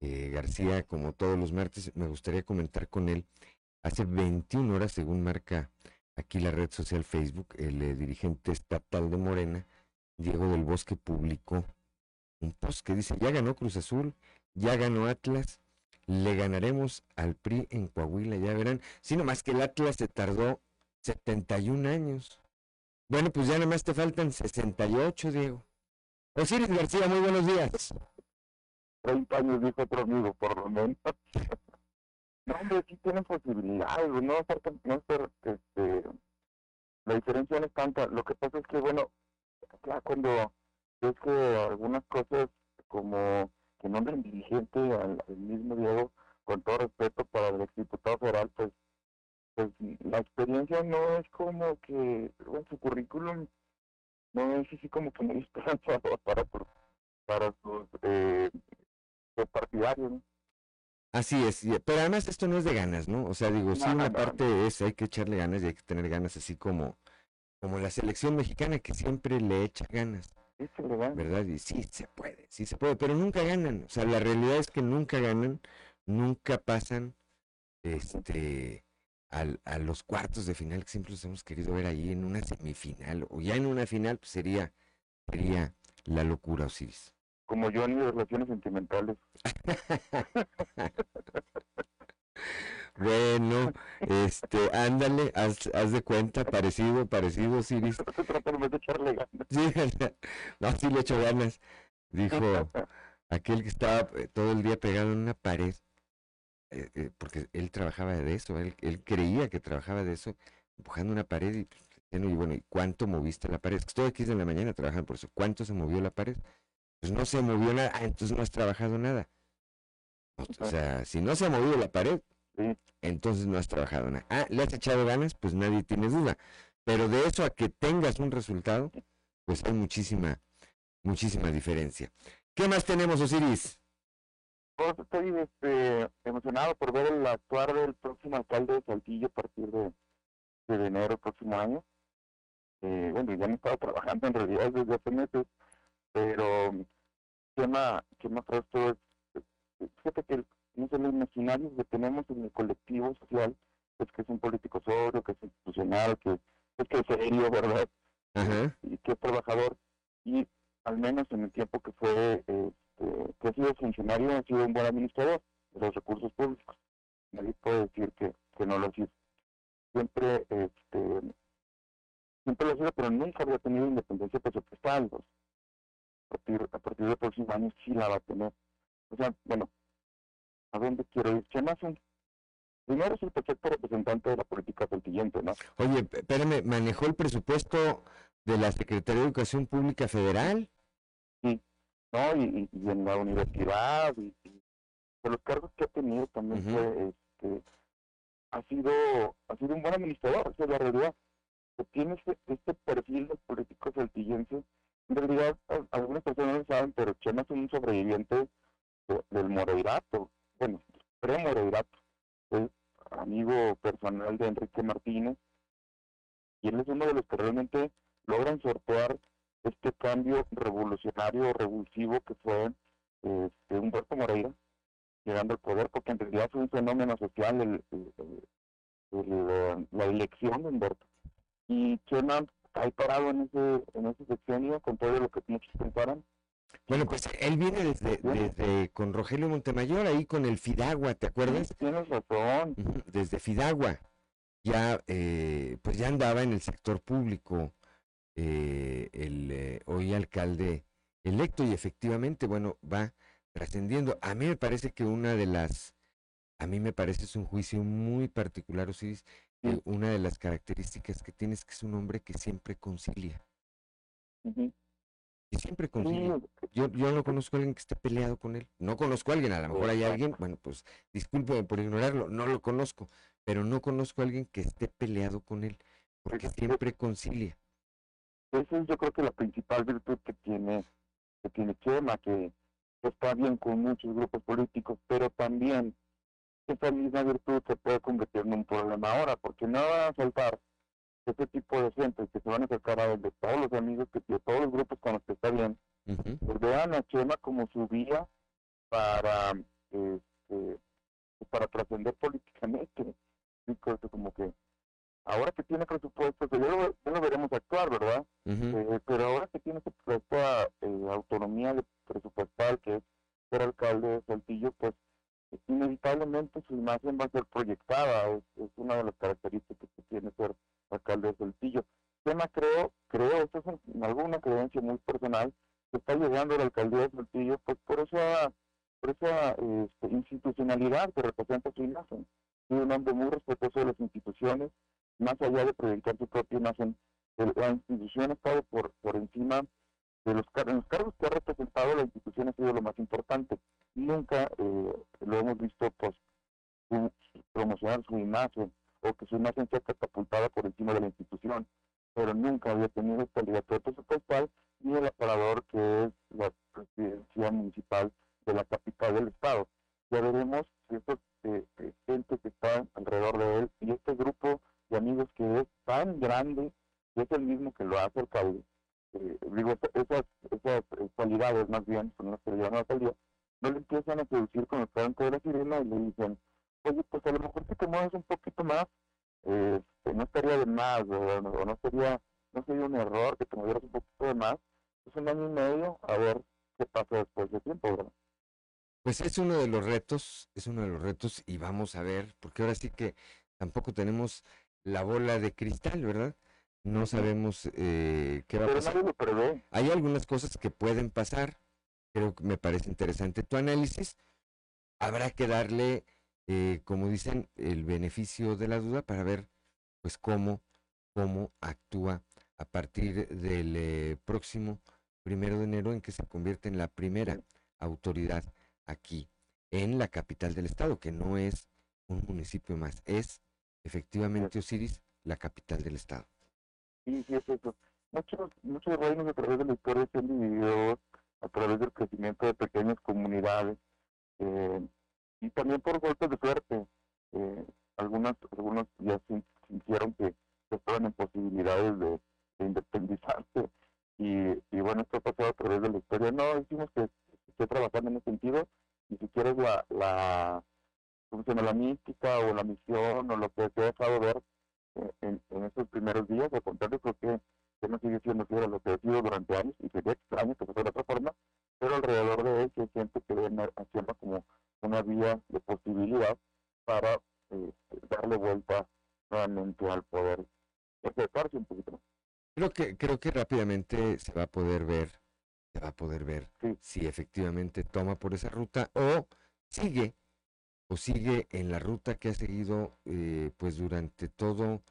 García, como todos los martes, me gustaría comentar con él. Hace 21 horas, según marca aquí la red social Facebook, el eh, dirigente estatal de Morena, Diego del Bosque, publicó un post que dice, ya ganó Cruz Azul, ya ganó Atlas, le ganaremos al PRI en Coahuila, ya verán. Sí, nomás que el Atlas se tardó 71 años. Bueno, pues ya nada más te faltan 68, Diego. Osiris García, muy buenos días. 30 años, dijo otro amigo, por lo menos. No, hombre, sí tienen posibilidades, no ser, no ser, este, la diferencia no es tanta. Lo que pasa es que, bueno, ya cuando ves que algunas cosas como que nombren dirigente al, al mismo Diego, con todo respeto para el exdiputado federal, pues, pues la experiencia no es como que, bueno, su currículum no es así como que muy <laughs> esperanzador para, para, sus eh, partidarios, ¿no? Así es, pero además esto no es de ganas, ¿no? O sea, digo, sí, una parte es, hay que echarle ganas y hay que tener ganas, así como, como la selección mexicana que siempre le echa ganas. ¿verdad? Y sí se puede, sí se puede, pero nunca ganan. O sea, la realidad es que nunca ganan, nunca pasan, este, al, a los cuartos de final que siempre los hemos querido ver ahí en una semifinal o ya en una final, pues sería, sería la locura, Osiris. Como yo en mis relaciones sentimentales. <laughs> Bueno, este, ándale, haz, haz de cuenta, parecido, parecido, Osiris. <laughs> Tratando de echarle ganas. Sí, <laughs> no, sí le echo ganas. Dijo aquel que estaba eh, todo el día pegado en una pared, eh, eh, porque él trabajaba de eso, él, él creía que trabajaba de eso, empujando una pared y, pues, y bueno, ¿y cuánto moviste la pared? Estoy aquí desde la mañana trabajando por eso. ¿Cuánto se movió la pared? Pues no se movió nada, ah, entonces no has trabajado nada. O, sea, si no se ha movido la pared, entonces no has trabajado nada. Ah, ¿le has echado ganas? Pues nadie tiene duda. Pero de eso a que tengas un resultado, pues hay muchísima, muchísima diferencia. ¿Qué más tenemos, Osiris? Pues estoy este, emocionado por ver el actuar del próximo alcalde de Saltillo a partir de, de enero del próximo año. Eh, bueno, ya han estado trabajando en realidad desde hace meses, pero Chema, Chema Frausto es, fíjate que no sé, los imaginarios que tenemos en el colectivo social, es que es un político sobrio, que es institucional, que es que es serio, ¿verdad? y que es trabajador. Y al menos en el tiempo que fue este, que ha sido funcionario ha sido un buen administrador de los recursos públicos. Nadie puede decir que, que no lo ha sido. Siempre este siempre lo ha sido pero nunca había tenido independencia presupuestal pues. A partir a partir del próximo año sí la va a tener o sea bueno a dónde quiero ir Chema es un primero es el perfecto representante de la política saltillente no Oye, espérame, ¿manejó el presupuesto de la Secretaría de Educación Pública Federal? Sí, no, y, y- y en la universidad, y, y por los cargos que ha tenido también fue, este, ha sido, ha sido un buen administrador, esa es la realidad. Que tiene este, este perfil de políticos saltillenses. En realidad, algunas personas no saben, pero Chema es un sobreviviente de- del Moreirato, bueno, pre-Moreirato. Es amigo personal de Enrique Martínez, y él es uno de los que realmente logran sortear este cambio revolucionario revulsivo que fue este, Humberto Moreira llegando al poder, porque en realidad fue un fenómeno social el, eh, la elección de Humberto. Y Chema ha parado en ese, en ese sexenio con todo lo que muchos pensaran. Bueno, pues él viene desde, desde con Rogelio Montemayor, ahí con el Fidagua, ¿te acuerdas? Tienes razón. Desde Fidagua. Ya, eh, pues ya andaba en el sector público eh, el eh, hoy alcalde electo y efectivamente, bueno, va trascendiendo. A mí me parece que una de las, a mí me parece es un juicio muy particular, Osiris, que una de las características que tiene es que es un hombre que siempre concilia. Y siempre concilia. Yo, yo no conozco a alguien que esté peleado con él. No conozco a alguien, a lo mejor hay alguien, bueno, pues discúlpeme por ignorarlo, no lo conozco, pero no conozco a alguien que esté peleado con él, porque siempre concilia. Esa es yo creo que la principal virtud que tiene, que tiene Chema, que, está bien con muchos grupos políticos, pero también esa misma virtud se puede convertir en un problema ahora, porque no va a faltar ese tipo de gente que se van a acercar a él, de todos los amigos que tiene, todos los grupos con los que está bien, pues vean a Chema como su vía para este, para trascender políticamente. <laughs> Como que ahora que tiene presupuesto, que ya lo, ya lo veremos actuar, ¿verdad? Eh, pero ahora que tiene esta eh, autonomía presupuestal, que es ser alcalde de Saltillo, pues inevitablemente su imagen va a ser proyectada, es, es una de las características que tiene ser alcalde de Saltillo. Tema creo, creo, esto es en alguna creencia muy personal, que está llegando a la alcaldía de Saltillo, pues por esa, por esa este, institucionalidad que representa su imagen. Es un hombre muy respetuoso de las instituciones, más allá de proyectar su propia imagen, la institución ha estado por, por encima de los, cargos que ha representado, la institución ha sido lo más importante. Nunca eh, lo hemos visto pues, promocionar su imagen o que su imagen sea catapultada por encima de la institución, pero nunca había tenido esta libertad presupuestal ni el aparador que es la presidencia municipal de la capital del estado. Ya veremos si estos eh, eh, gente que está alrededor de él y este grupo de amigos que es tan grande, que es el mismo que lo hace alcalde, eh, digo, esa- esas, esas eh, cualidades más bien son las que le no le empiezan a seducir con el canto de la sirena y le dicen, oye, pues a lo mejor si te mueves un poquito más, este, no estaría de más, o, no- sería, no sería un error que te movieras un poquito de más, es un año y medio, a ver qué pasa después de tiempo, ¿verdad? Pues es uno de los retos, es uno de los retos y vamos a ver, porque ahora sí que tampoco tenemos la bola de cristal, ¿verdad? No sabemos eh, qué va a pasar. nadie lo prevé. Hay algunas cosas que pueden pasar, creo que me parece interesante tu análisis. Habrá que darle, eh, como dicen, el beneficio de la duda para ver, pues, cómo, cómo actúa a partir del eh, próximo primero de enero en que se convierte en la primera autoridad aquí en la capital del estado, que no es un municipio más, es efectivamente Osiris, la capital del estado. Sí, es eso. Muchos, muchos reinos a través de la historia se han dividido a través del crecimiento de pequeñas comunidades eh, y también por golpes de suerte. Eh, algunas, algunos ya sin- sintieron que, estaban en posibilidades de, de independizarse y, y bueno, esto ha pasado a través de la historia. No decimos que esté trabajando en ese sentido y si quieres la, la, ¿cómo se la mística o la misión o lo que se ha dejado ver en, en estos primeros días, al contrario, creo que, no sigue siendo fiel a lo que ha sido durante años y sería extraño que fuera de otra forma, pero alrededor de él sí hay gente que ve a a Chema como una vía de posibilidad para eh, darle vuelta nuevamente al poder, acercarse un poquito más. Creo que, creo que rápidamente se va a poder ver, se va a poder ver si efectivamente toma por esa ruta o sigue, o sigue en la ruta que ha seguido eh, pues durante todo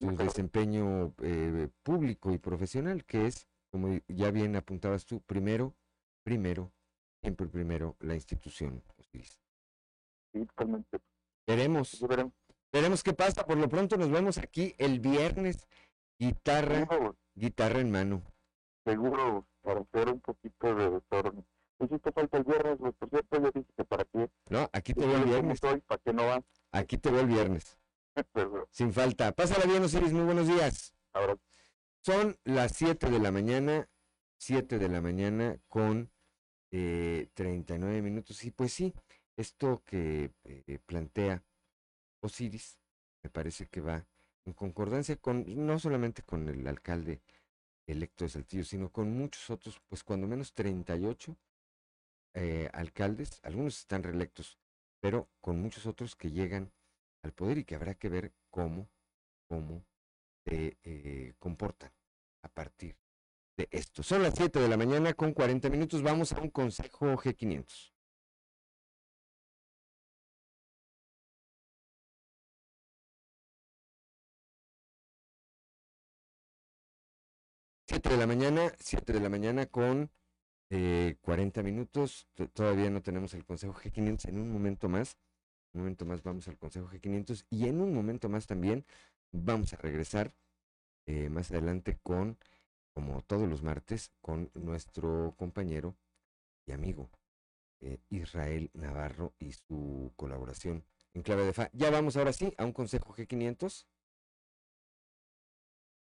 su desempeño eh, público y profesional, que es, como ya bien apuntabas tú, primero, primero, siempre primero la institución. Osiris. Sí, totalmente. Veremos. Veremos qué pasa. Por lo pronto nos vemos aquí el viernes. Guitarra, guitarra en mano. Seguro, para hacer un poquito de retorno. Hiciste falta el viernes, pues, por cierto, yo dije que para qué. No, aquí te Yo veo el viernes. soy, ¿para qué no vas? Aquí te veo el viernes. Sin falta. Pásala bien, Osiris. Muy buenos días. Son las 7 de la mañana. 7 de la mañana con eh, 39 minutos. Y pues sí, esto que eh, plantea Osiris me parece que va en concordancia con no solamente con el alcalde electo de Saltillo, sino con muchos otros, pues cuando menos 38 eh, alcaldes, algunos están reelectos, pero con muchos otros que llegan al poder y que habrá que ver cómo, cómo se eh, comportan a partir de esto. Son las 7 de la mañana con 40 minutos, vamos a un consejo G500. 7 de la mañana, 7 de la mañana con eh, 40 minutos. Todavía no tenemos el Consejo G500. En un momento más, un momento más vamos al Consejo G500 y en un momento más también vamos a regresar eh, más adelante con, como todos los martes, con nuestro compañero y amigo eh, Israel Navarro y su colaboración en clave de fa. Ya vamos ahora sí a un consejo G500.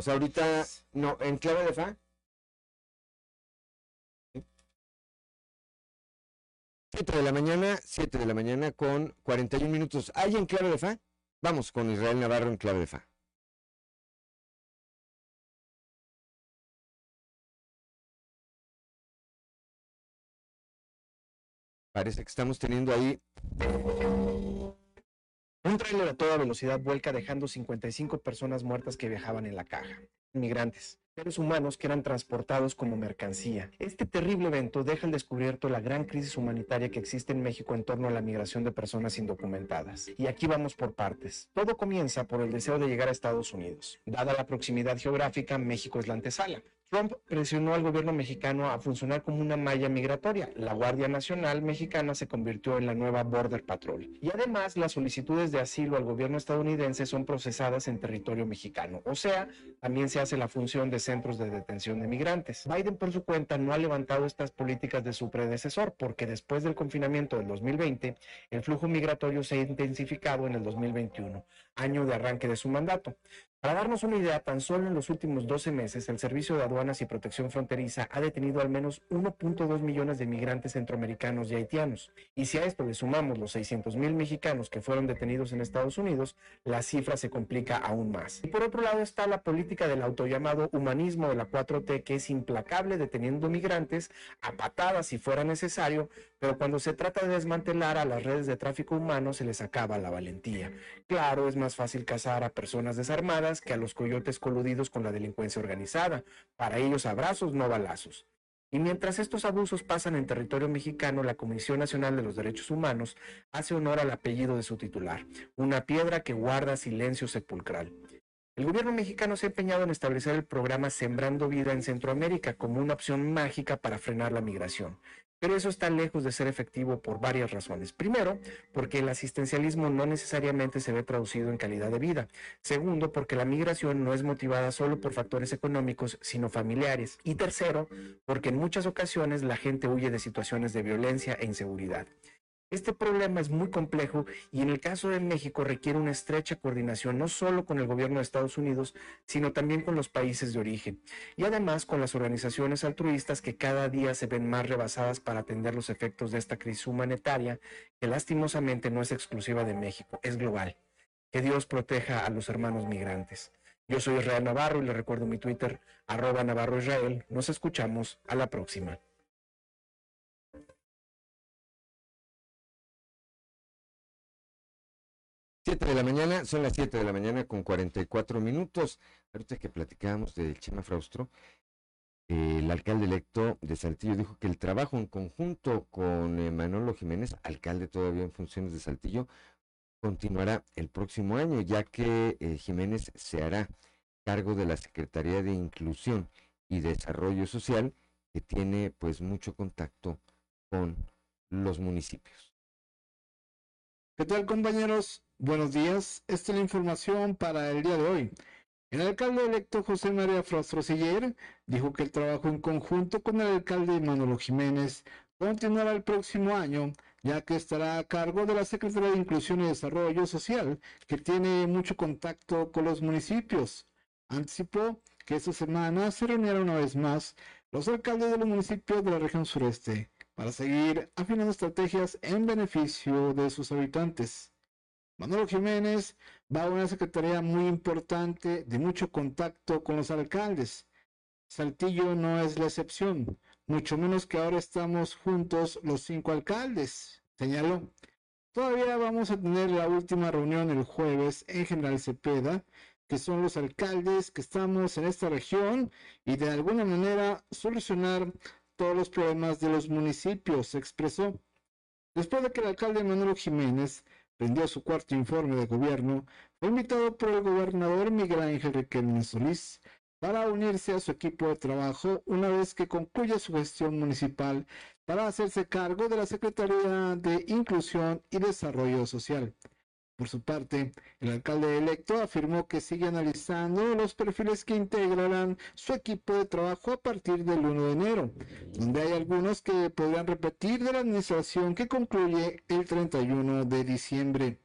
O sea, ahorita, no, en clave de fa. 7 de la mañana, 7 de la mañana con 41 minutos. ¿Hay en clave de fa? Vamos con Israel Navarro en clave de fa. Parece que estamos teniendo ahí Un tráiler a toda velocidad vuelca dejando 55 personas muertas que viajaban en la caja. Inmigrantes, seres humanos que eran transportados como mercancía. Este terrible evento deja al descubierto la gran crisis humanitaria que existe en México en torno a la migración de personas indocumentadas. Y aquí vamos por partes. Todo comienza por el deseo de llegar a Estados Unidos. Dada la proximidad geográfica, México es la antesala. Trump presionó al gobierno mexicano a funcionar como una malla migratoria. La Guardia Nacional mexicana se convirtió en la nueva Border Patrol. Y además, las solicitudes de asilo al gobierno estadounidense son procesadas en territorio mexicano. O sea, también se hace la función de centros de detención de migrantes. Biden, por su cuenta, no ha levantado estas políticas de su predecesor porque después del confinamiento del 2020, el flujo migratorio se ha intensificado en el 2021, año de arranque de su mandato. Para darnos una idea, tan solo en los últimos 12 meses, el Servicio de Aduanas y Protección Fronteriza ha detenido al menos 1.2 millones de migrantes centroamericanos y haitianos. Y si a esto le sumamos los 600 mil mexicanos que fueron detenidos en Estados Unidos, la cifra se complica aún más. Y por otro lado está la política del autollamado humanismo de la 4T, que es implacable deteniendo migrantes a patadas si fuera necesario, pero cuando se trata de desmantelar a las redes de tráfico humano se les acaba la valentía. Claro, es más fácil cazar a personas desarmadas que a los coyotes coludidos con la delincuencia organizada. Para ellos abrazos, no balazos. Y mientras estos abusos pasan en territorio mexicano, la Comisión Nacional de los Derechos Humanos hace honor al apellido de su titular, una piedra que guarda silencio sepulcral. El gobierno mexicano se ha empeñado en establecer el programa Sembrando Vida en Centroamérica como una opción mágica para frenar la migración. Pero eso está lejos de ser efectivo por varias razones. Primero, porque el asistencialismo no necesariamente se ve traducido en calidad de vida. Segundo, porque la migración no es motivada solo por factores económicos, sino familiares. Y tercero, porque en muchas ocasiones la gente huye de situaciones de violencia e inseguridad. Este problema es muy complejo y en el caso de México requiere una estrecha coordinación no solo con el gobierno de Estados Unidos, sino también con los países de origen y además con las organizaciones altruistas que cada día se ven más rebasadas para atender los efectos de esta crisis humanitaria que lastimosamente no es exclusiva de México, es global. Que Dios proteja a los hermanos migrantes. Yo soy Israel Navarro y le recuerdo mi Twitter, arroba Navarro Israel. Nos escuchamos a la próxima. Siete de la mañana, son las 7 de la mañana con 44 minutos. Ahorita que platicábamos del Chema Fraustro, el alcalde electo de Saltillo dijo que el trabajo en conjunto con eh, Manolo Jiménez, alcalde todavía en funciones de Saltillo, continuará el próximo año, ya que eh, Jiménez se hará cargo de la Secretaría de Inclusión y Desarrollo Social, que tiene pues mucho contacto con los municipios. ¿Qué tal compañeros? Buenos días. Esta es la información para el día de hoy. El alcalde electo José María Frostro Siller dijo que el trabajo en conjunto con el alcalde Manolo Jiménez continuará el próximo año, ya que estará a cargo de la Secretaría de Inclusión y Desarrollo Social, que tiene mucho contacto con los municipios. Anticipó que esta semana se reunirán una vez más los alcaldes de los municipios de la región sureste para seguir afinando estrategias en beneficio de sus habitantes. Manolo Jiménez va a una secretaría muy importante de mucho contacto con los alcaldes. Saltillo no es la excepción, mucho menos que ahora estamos juntos los cinco alcaldes, señaló. Todavía vamos a tener la última reunión el jueves en General Cepeda, que son los alcaldes que estamos en esta región y de alguna manera solucionar todos los problemas de los municipios, expresó. Después de que el alcalde Manuel Jiménez rindió su cuarto informe de gobierno, fue invitado por el gobernador Miguel Ángel Riquelme Solís para unirse a su equipo de trabajo una vez que concluya su gestión municipal para hacerse cargo de la Secretaría de Inclusión y Desarrollo Social. Por su parte, el alcalde electo afirmó que sigue analizando los perfiles que integrarán su equipo de trabajo a partir del 1 de enero, donde hay algunos que podrán repetir de la administración que concluye el 31 de diciembre.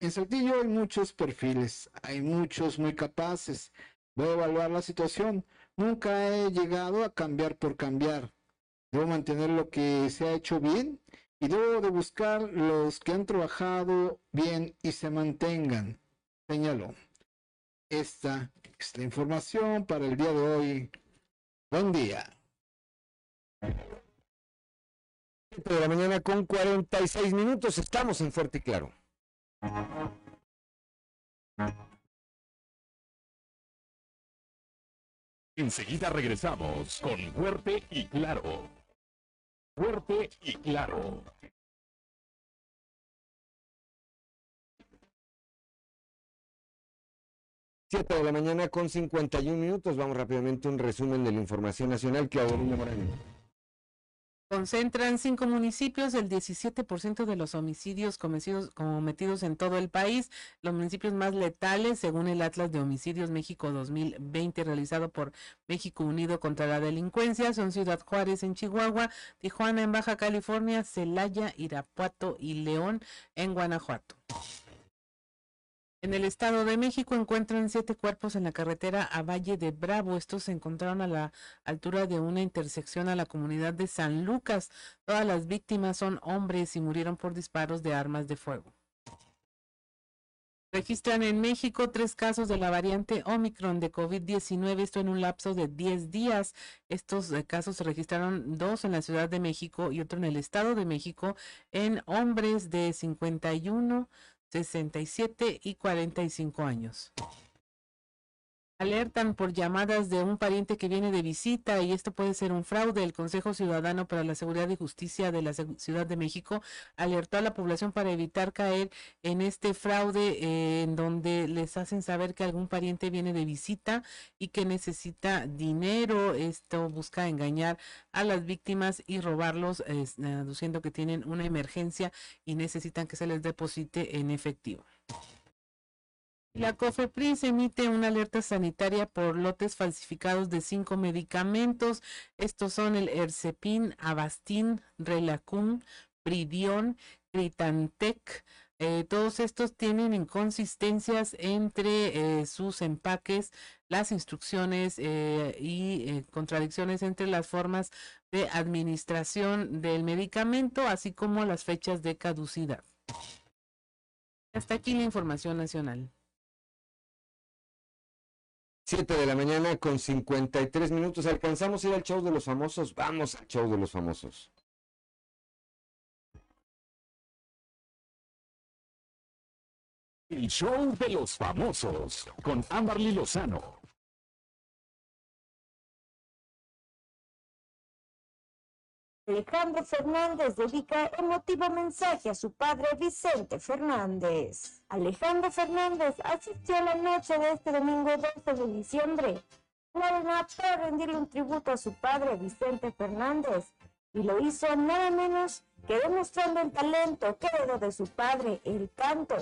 En Saltillo hay muchos perfiles, hay muchos muy capaces. Voy a evaluar la situación. Nunca he llegado a cambiar por cambiar. Debo mantener lo que se ha hecho bien y debo de buscar los que han trabajado bien y se mantengan, señaló. Esta es la información para el día de hoy. Buen día. 7 de la mañana con 46 minutos. Estamos en Fuerte y Claro. Enseguida regresamos con Fuerte y Claro. Fuerte y Claro. Siete de la mañana con 51 minutos. Vamos rápidamente a un resumen de la información nacional. Claudio Moreno. Concentran cinco municipios el 17% de los homicidios cometidos, en todo el país. Los municipios más letales, según el Atlas de Homicidios México 2020 realizado por México Unido contra la Delincuencia, son Ciudad Juárez en Chihuahua, Tijuana en Baja California, Celaya, Irapuato y León en Guanajuato. En el Estado de México encuentran siete cuerpos en la carretera a Valle de Bravo. Estos se encontraron a la altura de una intersección a la comunidad de San Lucas. Todas las víctimas son hombres y murieron por disparos de armas de fuego. Registran en México tres casos de la variante Omicron de COVID-19, esto en un lapso de 10 días. Estos eh, casos se registraron dos en la Ciudad de México y otro en el Estado de México en hombres de 51, 67 y 45 años. Alertan por llamadas de un pariente que viene de visita y esto puede ser un fraude. El Consejo Ciudadano para la Seguridad y Justicia de la Ciudad de México alertó a la población para evitar caer en este fraude eh, en donde les hacen saber que algún pariente viene de visita y que necesita dinero. Esto busca engañar a las víctimas y robarlos, eh, aduciendo que tienen una emergencia y necesitan que se les deposite en efectivo. La COFEPRIS emite una alerta sanitaria por lotes falsificados de cinco medicamentos. Estos son el Ercepin, Avastin, Relacum, Pridion, Critantec. Eh, todos estos tienen inconsistencias entre eh, sus empaques, las instrucciones eh, y contradicciones entre las formas de administración del medicamento, así como las fechas de caducidad. Hasta aquí la información nacional. 7 de la mañana con 53 minutos. ¿Alcanzamos a ir al show de los famosos? Vamos al show de los famosos. El show de los famosos con Amberly Lozano. Alejandro Fernández dedica emotivo mensaje a su padre Vicente Fernández. Alejandro Fernández asistió a la noche de este domingo 12 de diciembre a para rendirle un tributo a su padre Vicente Fernández y lo hizo nada menos que demostrando el talento que heredó de su padre, el canto,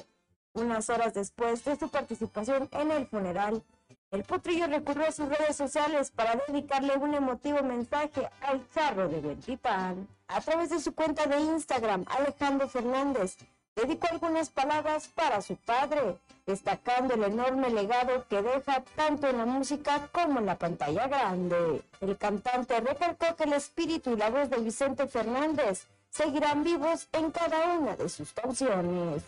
unas horas después de su participación en el funeral el potrillo recurrió a sus redes sociales para dedicarle un emotivo mensaje al charro de Bentipán. A través de su cuenta de Instagram, Alejandro Fernández dedicó algunas palabras para su padre, destacando el enorme legado que deja tanto en la música como en la pantalla grande. El cantante recalcó que el espíritu y la voz de Vicente Fernández seguirán vivos en cada una de sus canciones.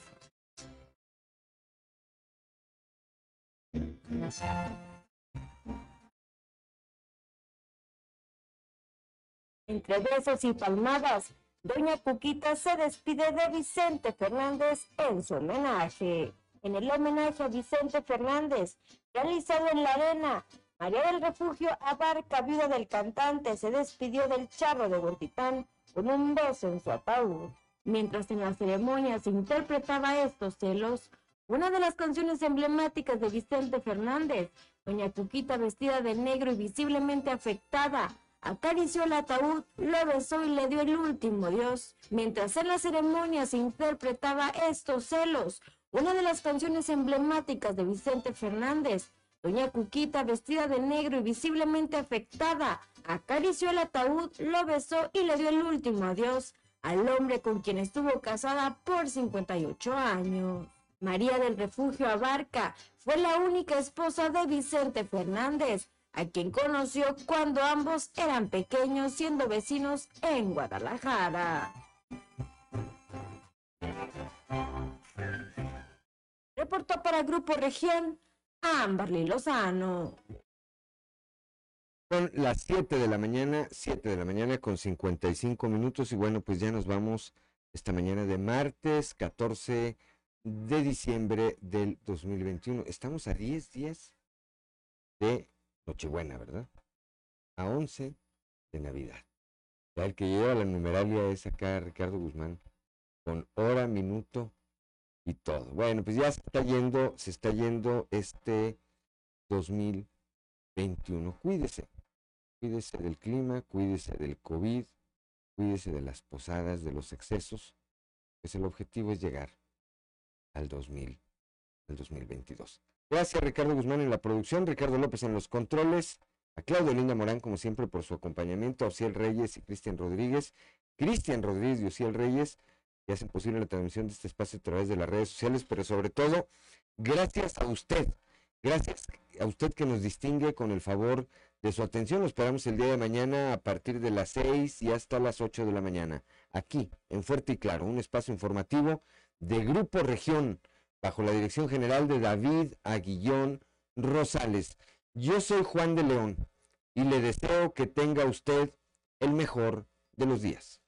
Entre besos y palmadas, Doña Cuquita se despide de Vicente Fernández en su homenaje. En el homenaje a Vicente Fernández, realizado en la arena, María del Refugio Abarca, viuda del cantante, se despidió del charro de Huertitán con un beso en su ataúd. Mientras en la ceremonia se interpretaba estos celos, una de las canciones emblemáticas de Vicente Fernández, Doña Cuquita vestida de negro y visiblemente afectada, acarició el ataúd, lo besó y le dio el último adiós. Mientras en la ceremonia se interpretaba estos celos, una de las canciones emblemáticas de Vicente Fernández, Doña Cuquita, vestida de negro y visiblemente afectada, acarició el ataúd, lo besó y le dio el último adiós al hombre con quien estuvo casada por 58 años. María del Refugio Abarca fue la única esposa de Vicente Fernández, a quien conoció cuando ambos eran pequeños siendo vecinos en Guadalajara. Reportó para Grupo Región Amberly Lozano. Son las 7 de la mañana, 7 de la mañana con 55 minutos y bueno, pues ya nos vamos esta mañana de martes 14 de diciembre del 2021. Estamos a 10 días de Nochebuena, ¿verdad? A 11 de Navidad. Ya el que lleva la numeralia es acá Ricardo Guzmán, con hora, minuto y todo. Bueno, pues ya se está yendo, se está yendo este 2021. Cuídese, cuídese del clima, cuídese del COVID, cuídese de las posadas, de los excesos, pues el objetivo es llegar al 2000, al 2022. Gracias Ricardo Guzmán en la producción, Ricardo López en los controles, a Claudio Linda Morán como siempre por su acompañamiento, a Ociel Reyes y Cristian Rodríguez, Cristian Rodríguez y Ociel Reyes que hacen posible la transmisión de este espacio a través de las redes sociales, pero sobre todo, gracias a usted, gracias a usted que nos distingue con el favor de su atención. Lo esperamos el día de mañana a partir de las 6 y hasta las 8 de la mañana, aquí en Fuerte y Claro, un espacio informativo de Grupo Región, bajo la dirección general de David Aguillón Rosales. Yo soy Juan de León y le deseo que tenga usted el mejor de los días.